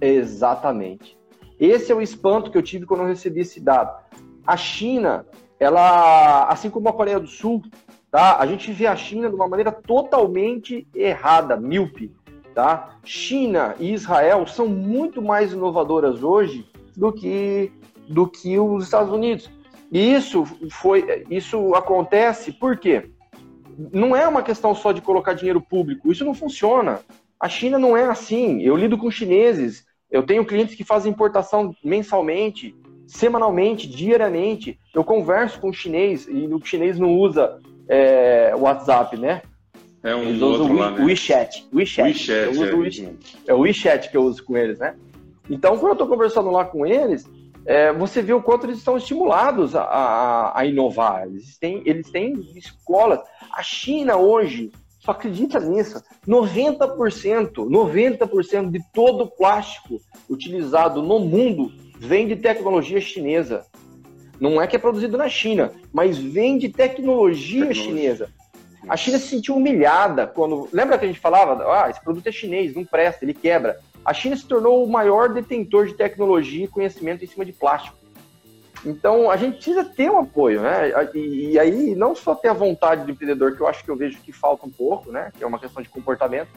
Exatamente. Esse é o espanto que eu tive quando eu recebi esse dado. A China, ela, assim como a Coreia do Sul, tá? A gente vê a China de uma maneira totalmente errada, míope. Tá? China e Israel são muito mais inovadoras hoje do que, do que os Estados Unidos. E isso, foi, isso acontece porque não é uma questão só de colocar dinheiro público, isso não funciona. A China não é assim. Eu lido com chineses, eu tenho clientes que fazem importação mensalmente, semanalmente, diariamente. Eu converso com o chinês e o chinês não usa é, WhatsApp, né? É um eles outro lá, né? WeChat. WeChat. WeChat, eu uso é, WeChat. é o WeChat que eu uso com eles, né? Então, quando eu estou conversando lá com eles, é, você vê o quanto eles estão estimulados a, a, a, inovar. Eles têm, eles têm escolas. A China hoje, só acredita nisso, 90%, 90% de todo o plástico utilizado no mundo vem de tecnologia chinesa. Não é que é produzido na China, mas vem de tecnologia, tecnologia. chinesa. A China se sentiu humilhada quando. Lembra que a gente falava? Ah, esse produto é chinês, não presta, ele quebra. A China se tornou o maior detentor de tecnologia e conhecimento em cima de plástico. Então, a gente precisa ter um apoio, né? E, e, aí, não só ter a vontade do empreendedor, que eu acho que eu vejo que falta um pouco, né? Que é uma questão de comportamento.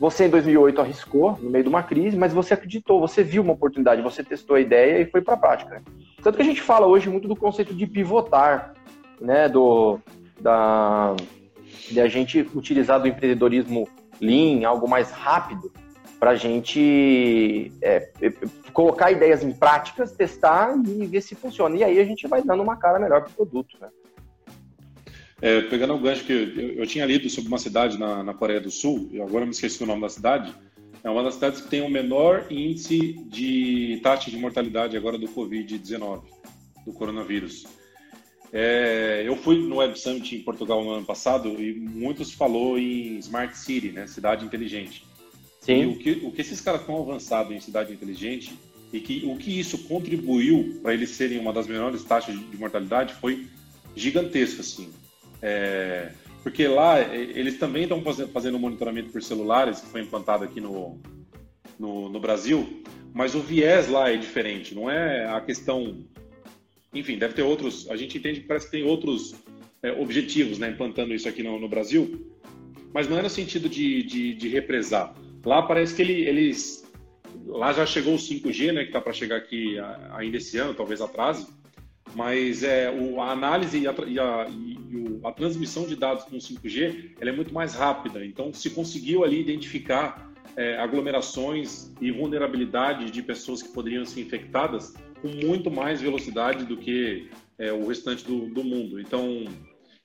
Você, em 2008, arriscou no meio de uma crise, mas você acreditou, você viu uma oportunidade, você testou a ideia e foi para a prática. Né? Tanto que a gente fala hoje muito do conceito de pivotar, né? Do, da, de a gente utilizar do empreendedorismo lean, algo mais rápido, para a gente é, é, colocar ideias em práticas, testar e ver se funciona. E aí a gente vai dando uma cara melhor para o produto. Né? É, pegando o gancho que eu, eu, tinha lido sobre uma cidade na, na Coreia do Sul, e agora me esqueci o nome da cidade, é uma das cidades que tem o menor índice de taxa de mortalidade agora do Covid-19, do coronavírus. É, eu fui no Web Summit em Portugal no ano passado e muitos falou em Smart City, né, cidade inteligente. Sim. E o que, o que esses caras estão avançados em cidade inteligente e que o que isso contribuiu para eles serem uma das menores taxas de mortalidade foi gigantesco, assim. É, porque lá eles também estão fazendo monitoramento por celulares, que foi implantado aqui no, no, no Brasil, mas o viés lá é diferente, não é a questão enfim, deve ter outros. A gente entende que parece que tem outros é, objetivos, né, implantando isso aqui no, no, Brasil, mas não é no sentido de, de, de represar. Lá parece que ele, eles. Lá já chegou o 5G, né, que está para chegar aqui ainda esse ano, talvez atrase, mas é, o, a análise e a, e, a, e o, a transmissão de dados com 5G ela é muito mais rápida. Então, se conseguiu ali identificar é, aglomerações e vulnerabilidade de pessoas que poderiam ser infectadas com muito mais velocidade do que é, o restante do, do mundo. Então,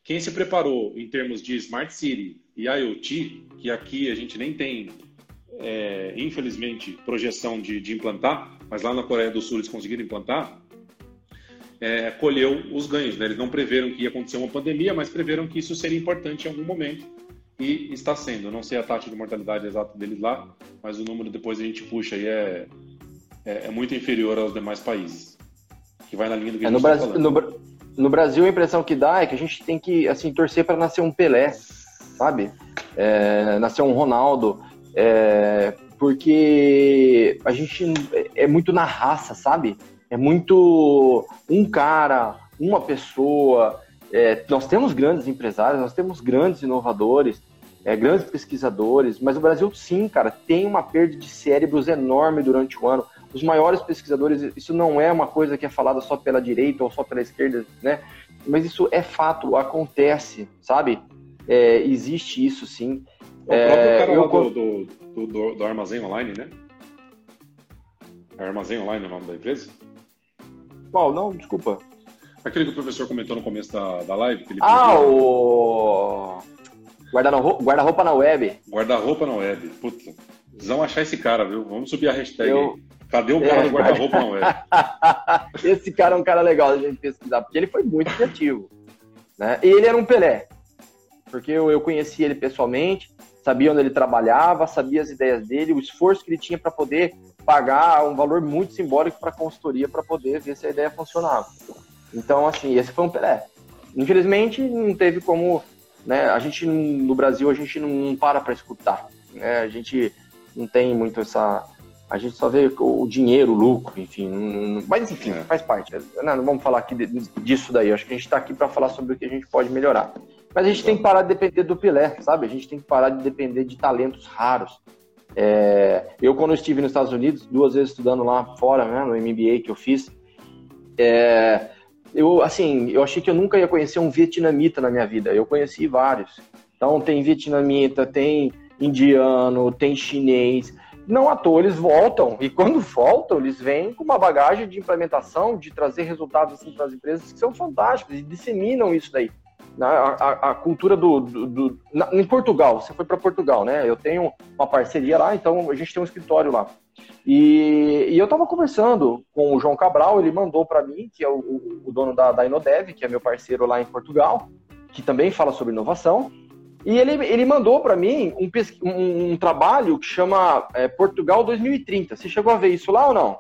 quem se preparou em termos de Smart City e IoT, que aqui a gente nem tem, é, infelizmente, projeção de, de, implantar, mas lá na Coreia do Sul eles conseguiram implantar, é, colheu os ganhos. Né? Eles não preveram que ia acontecer uma pandemia, mas preveram que isso seria importante em algum momento e está sendo. Eu não sei a taxa de mortalidade exata deles lá, mas o número depois a gente puxa aí é, é, é muito inferior aos demais países. Que vai na linha do que é, a gente no, Brasil, no, no, Brasil, a impressão que dá é que a gente tem que assim torcer para nascer um Pelé, sabe? É, nascer um Ronaldo, é, porque a gente é muito na raça, sabe? É muito um cara, uma pessoa. É, nós temos grandes empresários, nós temos grandes inovadores, é, grandes pesquisadores, mas o Brasil, sim, cara, tem uma perda de cérebros enorme durante o ano. Os maiores pesquisadores, isso não é uma coisa que é falada só pela direita ou só pela esquerda, né? Mas isso é fato, acontece, sabe? É, existe isso, sim. O próprio é, cara eu... do, do, do, do, Armazém Online, né? Armazém Online é o nome da empresa? Qual? Não, desculpa. Aquele que o professor comentou no começo da, da live. ah, o... Guarda-roupa guarda na web. Guarda-roupa na web. Puta. Vamos achar esse cara, viu? Vamos subir a hashtag eu... Cadê o cara é, do guarda-roupa na web? <laughs> esse cara é um cara legal de gente pesquisar, porque ele foi muito criativo. Né? E ele era um Pelé. Porque eu, eu conheci ele pessoalmente, sabia onde ele trabalhava, sabia as ideias dele, o esforço que ele tinha para poder pagar um valor muito simbólico para a consultoria para poder ver se a ideia funcionava. Então, assim, esse foi um Pelé. Infelizmente, não teve como né? A gente no Brasil a gente não para para escutar, né? A gente não tem muito essa a gente só vê o dinheiro, o lucro, enfim. Não, mas enfim, é. faz parte. Não, não, vamos falar aqui disso daí. Acho que a gente está aqui para falar sobre o que a gente pode melhorar. Mas a gente tem que parar de depender do Pelé, sabe? A gente tem que parar de depender de talentos raros. É, eu, quando estive nos Estados Unidos, duas vezes estudando lá fora, né, no MBA que eu fiz, é, eu, assim, eu achei que eu nunca ia conhecer um vietnamita na minha vida. Eu conheci vários. Então, tem vietnamita, tem indiano, tem chinês. Não à toa eles voltam. E quando <laughs> voltam, eles vêm com uma bagagem de implementação, de trazer resultados assim, para as empresas que são fantásticos e disseminam isso daí. A, a, a cultura do. do, do na, em Portugal, você foi para Portugal, né? Eu tenho uma parceria lá, então a gente tem um escritório lá. E, e eu estava conversando com o João Cabral, ele mandou para mim, que é o, o, dono da, da Inodev, que é meu parceiro lá em Portugal, que também fala sobre inovação. E ele, ele mandou para mim um, um, um, trabalho que chama é, Portugal 2030. Você chegou a ver isso lá ou não?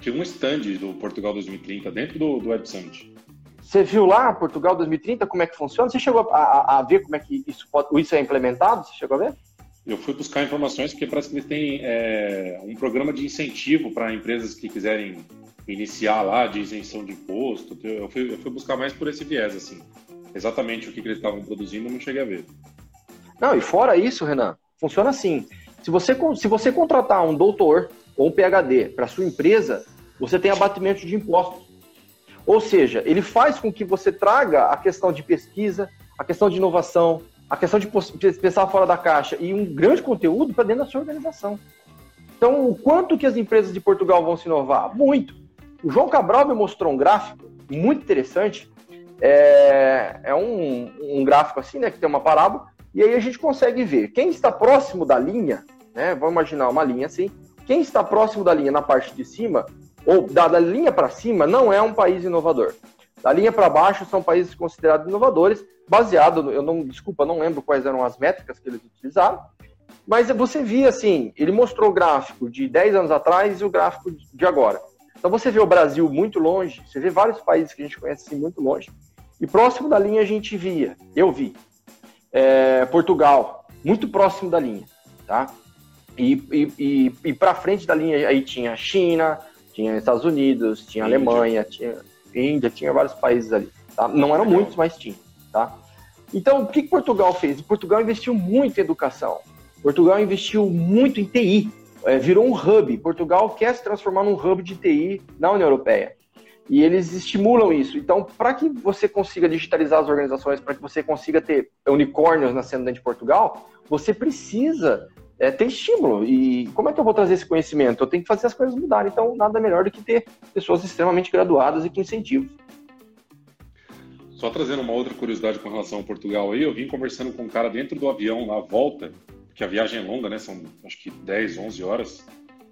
Tinha um stand do Portugal 2030 dentro do, do Web Summit. Você viu lá Portugal 2030 como é que funciona? Você chegou a, a, a ver como é que isso, pode, isso é implementado? Você chegou a ver? Eu fui buscar informações porque parece que eles têm é, um programa de incentivo para empresas que quiserem iniciar lá de isenção de imposto. Eu fui, eu fui buscar mais por esse viés, assim. Exatamente o que, que eles estavam produzindo, não cheguei a ver. Não, e fora isso, Renan, funciona assim. Se você, se você contratar um doutor ou um PhD para sua empresa, você tem abatimento de impostos. Ou seja, ele faz com que você traga a questão de pesquisa, a questão de inovação, a questão de pensar fora da caixa e um grande conteúdo para dentro da sua organização. Então, o quanto que as empresas de Portugal vão se inovar? Muito. O João Cabral me mostrou um gráfico muito interessante. É, é um, um, gráfico assim, né, que tem uma parábola, e aí a gente consegue ver quem está próximo da linha, né, vamos imaginar uma linha assim, quem está próximo da linha na parte de cima, ou da, da linha para cima, não é um país inovador. Da linha para baixo são países considerados inovadores, baseado, eu não, desculpa, não lembro quais eram as métricas que eles utilizaram, mas você via assim, ele mostrou o gráfico de 10 anos atrás e o gráfico de agora. Então você vê o Brasil muito longe, você vê vários países que a gente conhece assim, muito longe, e próximo da linha a gente via, eu vi, é, Portugal, muito próximo da linha, tá? E, e, e, e para frente da linha aí tinha China, tinha Estados Unidos, tinha Índia. Alemanha, tinha Índia, tinha vários países ali. Tá? Não eram muitos, mas tinha. Tá? Então, o que, que Portugal fez? Portugal investiu muito em educação. Portugal investiu muito em TI. É, virou um hub. Portugal quer se transformar num hub de TI na União Europeia. E eles estimulam isso. Então, para que você consiga digitalizar as organizações, para que você consiga ter unicórnios nascendo dentro de Portugal, você precisa é, ter estímulo. E como é que eu vou trazer esse conhecimento? Eu tenho que fazer as coisas mudarem. Então, nada melhor do que ter pessoas extremamente graduadas e com incentivos. Só trazendo uma outra curiosidade com relação ao Portugal aí, eu vim conversando com um cara dentro do avião na volta, que a viagem é longa, né? São acho que 10, 11 horas.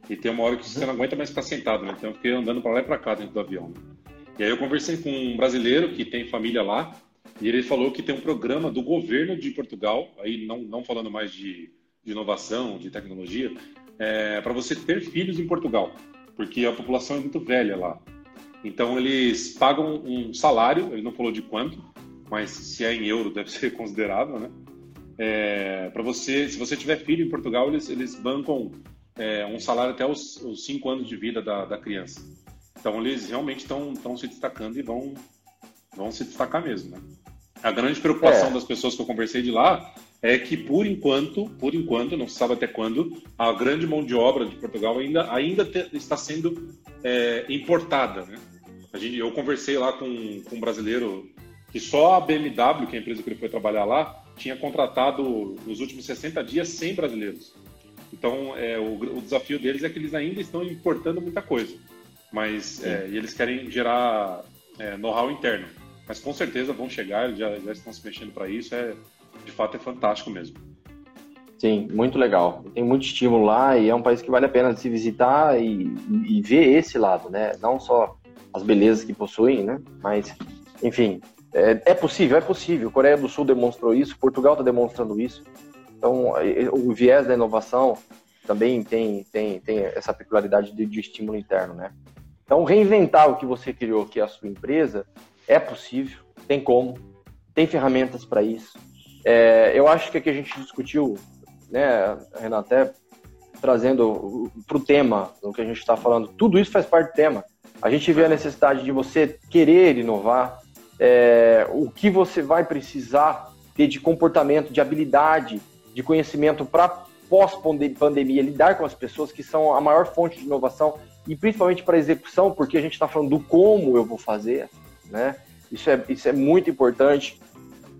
E tem uma hora que você não aguenta mais ficar sentado, né? Então eu fiquei andando para lá e para cá dentro do avião. E aí eu conversei com um brasileiro que tem família lá, e ele falou que tem um programa do governo de Portugal, aí não, não falando mais de, de inovação, de tecnologia, é, para você ter filhos em Portugal, porque a população é muito velha lá. Então eles pagam um salário, ele não falou de quanto, mas se é em euro deve ser <laughs> considerável, né? É, para você, se você tiver filho em Portugal, eles, eles bancam é, um salário até os, os cinco anos de vida da, da criança. Então eles realmente estão se destacando e vão, vão se destacar mesmo, né? A grande preocupação é. das pessoas que eu conversei de lá é que por enquanto, por enquanto, não se sabe até quando, a grande mão de obra de Portugal ainda, ainda te, está sendo é, importada, né? A gente, eu conversei lá com, com um brasileiro que só a BMW, que é a empresa que ele foi trabalhar lá, tinha contratado nos últimos 60 dias 100 brasileiros. Então, é, o, o, desafio deles é que eles ainda estão importando muita coisa, mas é, e eles querem gerar é, know-how interno. Mas com certeza vão chegar, já, já estão se mexendo para isso. É, de fato, é fantástico mesmo. Sim, muito legal. Tem muito estímulo lá e é um país que vale a pena se visitar e, e ver esse lado, né? Não só as belezas que possuem, né? Mas, enfim, é, é possível, é possível. Coreia do Sul demonstrou isso, Portugal está demonstrando isso. Então, o viés da inovação também tem, tem, tem essa peculiaridade de, de estímulo interno, né? Então, reinventar o que você criou, que é a sua empresa, é possível, tem como, tem ferramentas para isso. É, eu acho que aqui a gente discutiu, né, Renato, até trazendo para o tema, o que a gente está falando, tudo isso faz parte do tema. A gente vê a necessidade de você querer inovar, é, o que você vai precisar ter de comportamento, de habilidade, de conhecimento para pós-pandemia, lidar com as pessoas que são a maior fonte de inovação e principalmente para execução, porque a gente está falando do como eu vou fazer, né? Isso é, isso é muito importante.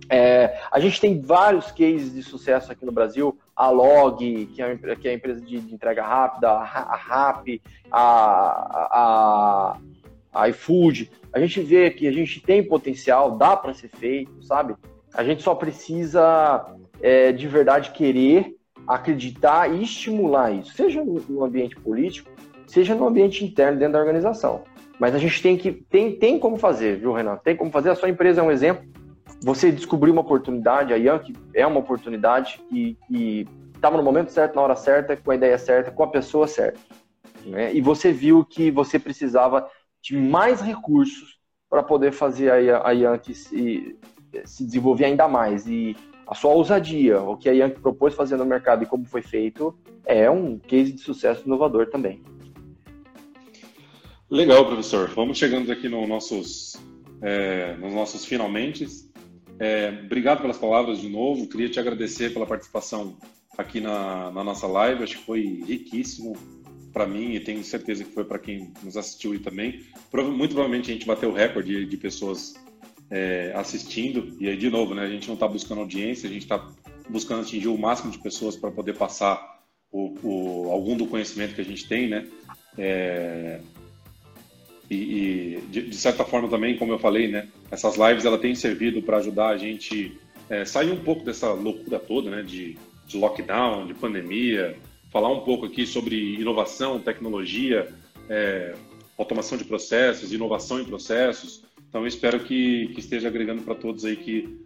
É, a gente tem vários cases de sucesso aqui no Brasil, a Log, que é, que é a empresa de, de entrega rápida, a RAP, a, a, a iFood. A gente vê que a gente tem potencial, dá para ser feito, sabe? A gente só precisa é, de verdade querer, acreditar e estimular isso, seja no ambiente político, seja no ambiente interno dentro da organização. Mas a gente tem que tem, tem como fazer, viu, Renato? Tem como fazer. A sua empresa é um exemplo. Você descobriu uma oportunidade, a Yankee é uma oportunidade que estava no momento certo, na hora certa, com a ideia certa, com a pessoa certa. Né? E você viu que você precisava de mais recursos para poder fazer a, a Yankee se, se desenvolver ainda mais. E a sua ousadia, o que a Yankee propôs fazer no mercado e como foi feito, é um case de sucesso inovador também. Legal, professor. Vamos chegando aqui no nossos, é, nos nossos finalmente. É, obrigado pelas palavras de novo. Queria te agradecer pela participação aqui na, na nossa live. Acho que foi riquíssimo para mim e tenho certeza que foi para quem nos assistiu e também. Muito provavelmente a gente bateu o recorde de, pessoas é, assistindo. E aí, de novo, né, a gente não está buscando audiência, a gente está buscando atingir o máximo de pessoas para poder passar o, o, algum do conhecimento que a gente tem, né? É, e, e de, de, certa forma também, como eu falei, né, essas lives ela tem servido para ajudar a gente é, sair um pouco dessa loucura toda, né, de, de lockdown, de pandemia, falar um pouco aqui sobre inovação, tecnologia, é, automação de processos, inovação em processos. Então, eu espero que, que esteja agregando para todos aí que,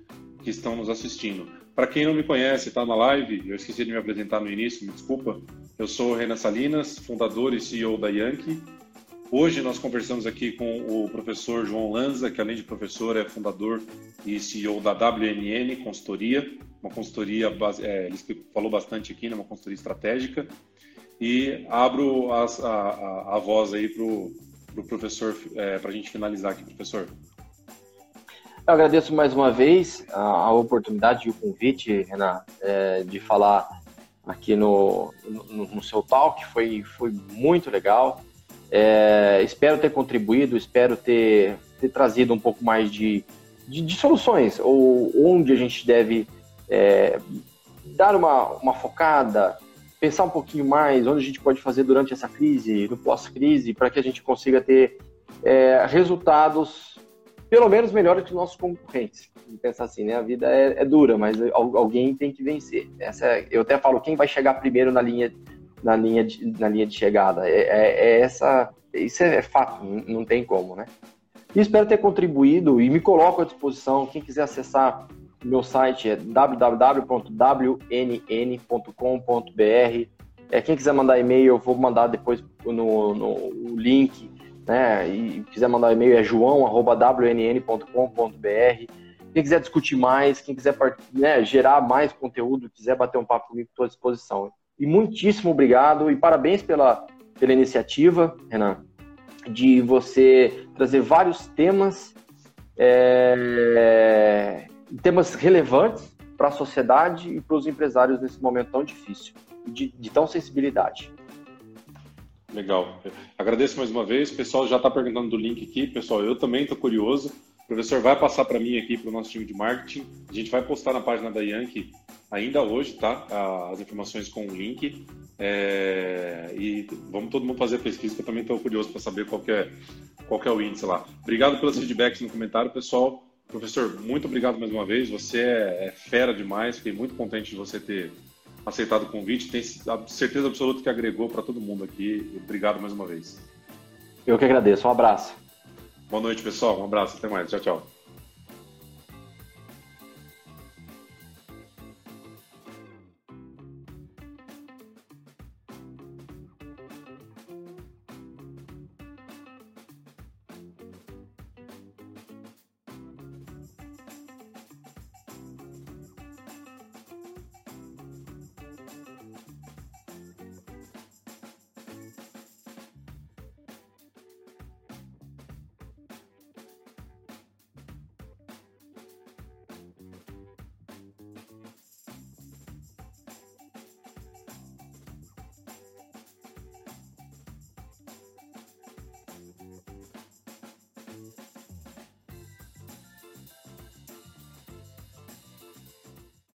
que estão nos assistindo. Para quem não me conhece, está na live, eu esqueci de me apresentar no início, me desculpa. Eu sou o Renan Salinas, fundador e CEO da Yankee. Hoje nós conversamos aqui com o professor João Lanza, que além de professor é fundador e CEO da WNN Consultoria, uma consultoria, é, ele falou bastante aqui, né, uma consultoria estratégica. E abro a, a, a voz aí para o pro professor, é, para a gente finalizar aqui, professor. Eu agradeço mais uma vez a, a oportunidade e o convite, Renan, é, de falar aqui no, no, no seu talk, foi, foi muito legal. É, espero ter contribuído, espero ter, ter trazido um pouco mais de, de, de soluções, ou onde a gente deve é, dar uma, uma focada, pensar um pouquinho mais onde a gente pode fazer durante essa crise, no pós-crise, para que a gente consiga ter é, resultados pelo menos melhores que os nossos concorrentes. Pensar assim, né? A vida é, é dura, mas alguém tem que vencer. Essa é, eu até falo quem vai chegar primeiro na linha, na linha, de, na linha de chegada. É, é, é essa, isso é fato, não tem como, né? E espero ter contribuído e me coloco à disposição. Quem quiser acessar meu site é www.wnn.com.br. É, quem quiser mandar e-mail, eu vou mandar depois no, no link né, e quiser mandar e-mail é joão@wnn.com.br. Quem quiser discutir mais, quem quiser né, gerar mais conteúdo, quiser bater um papo comigo, estou à disposição. E muitíssimo obrigado e parabéns pela, pela iniciativa, Renan, de você trazer vários temas, é, temas relevantes para a sociedade e para os empresários nesse momento tão difícil, de, de tão sensibilidade. Legal. Agradeço mais uma vez. O pessoal já está perguntando do link aqui. Pessoal, eu também estou curioso. O professor vai passar para mim aqui, para o nosso time de marketing. A gente vai postar na página da Yankee ainda hoje, tá? As informações com o link. É... E vamos todo mundo fazer pesquisa, que eu também estou curioso para saber qual é, qual é o índice lá. Obrigado pelos feedbacks no comentário, pessoal. Professor, muito obrigado mais uma vez. Você é, é fera demais. Fiquei muito contente de você ter aceitado o convite. Tenho certeza absoluta que agregou para todo mundo aqui. Obrigado mais uma vez. Eu que agradeço. Um abraço. Boa noite, pessoal. Um abraço. Até mais. Tchau, tchau.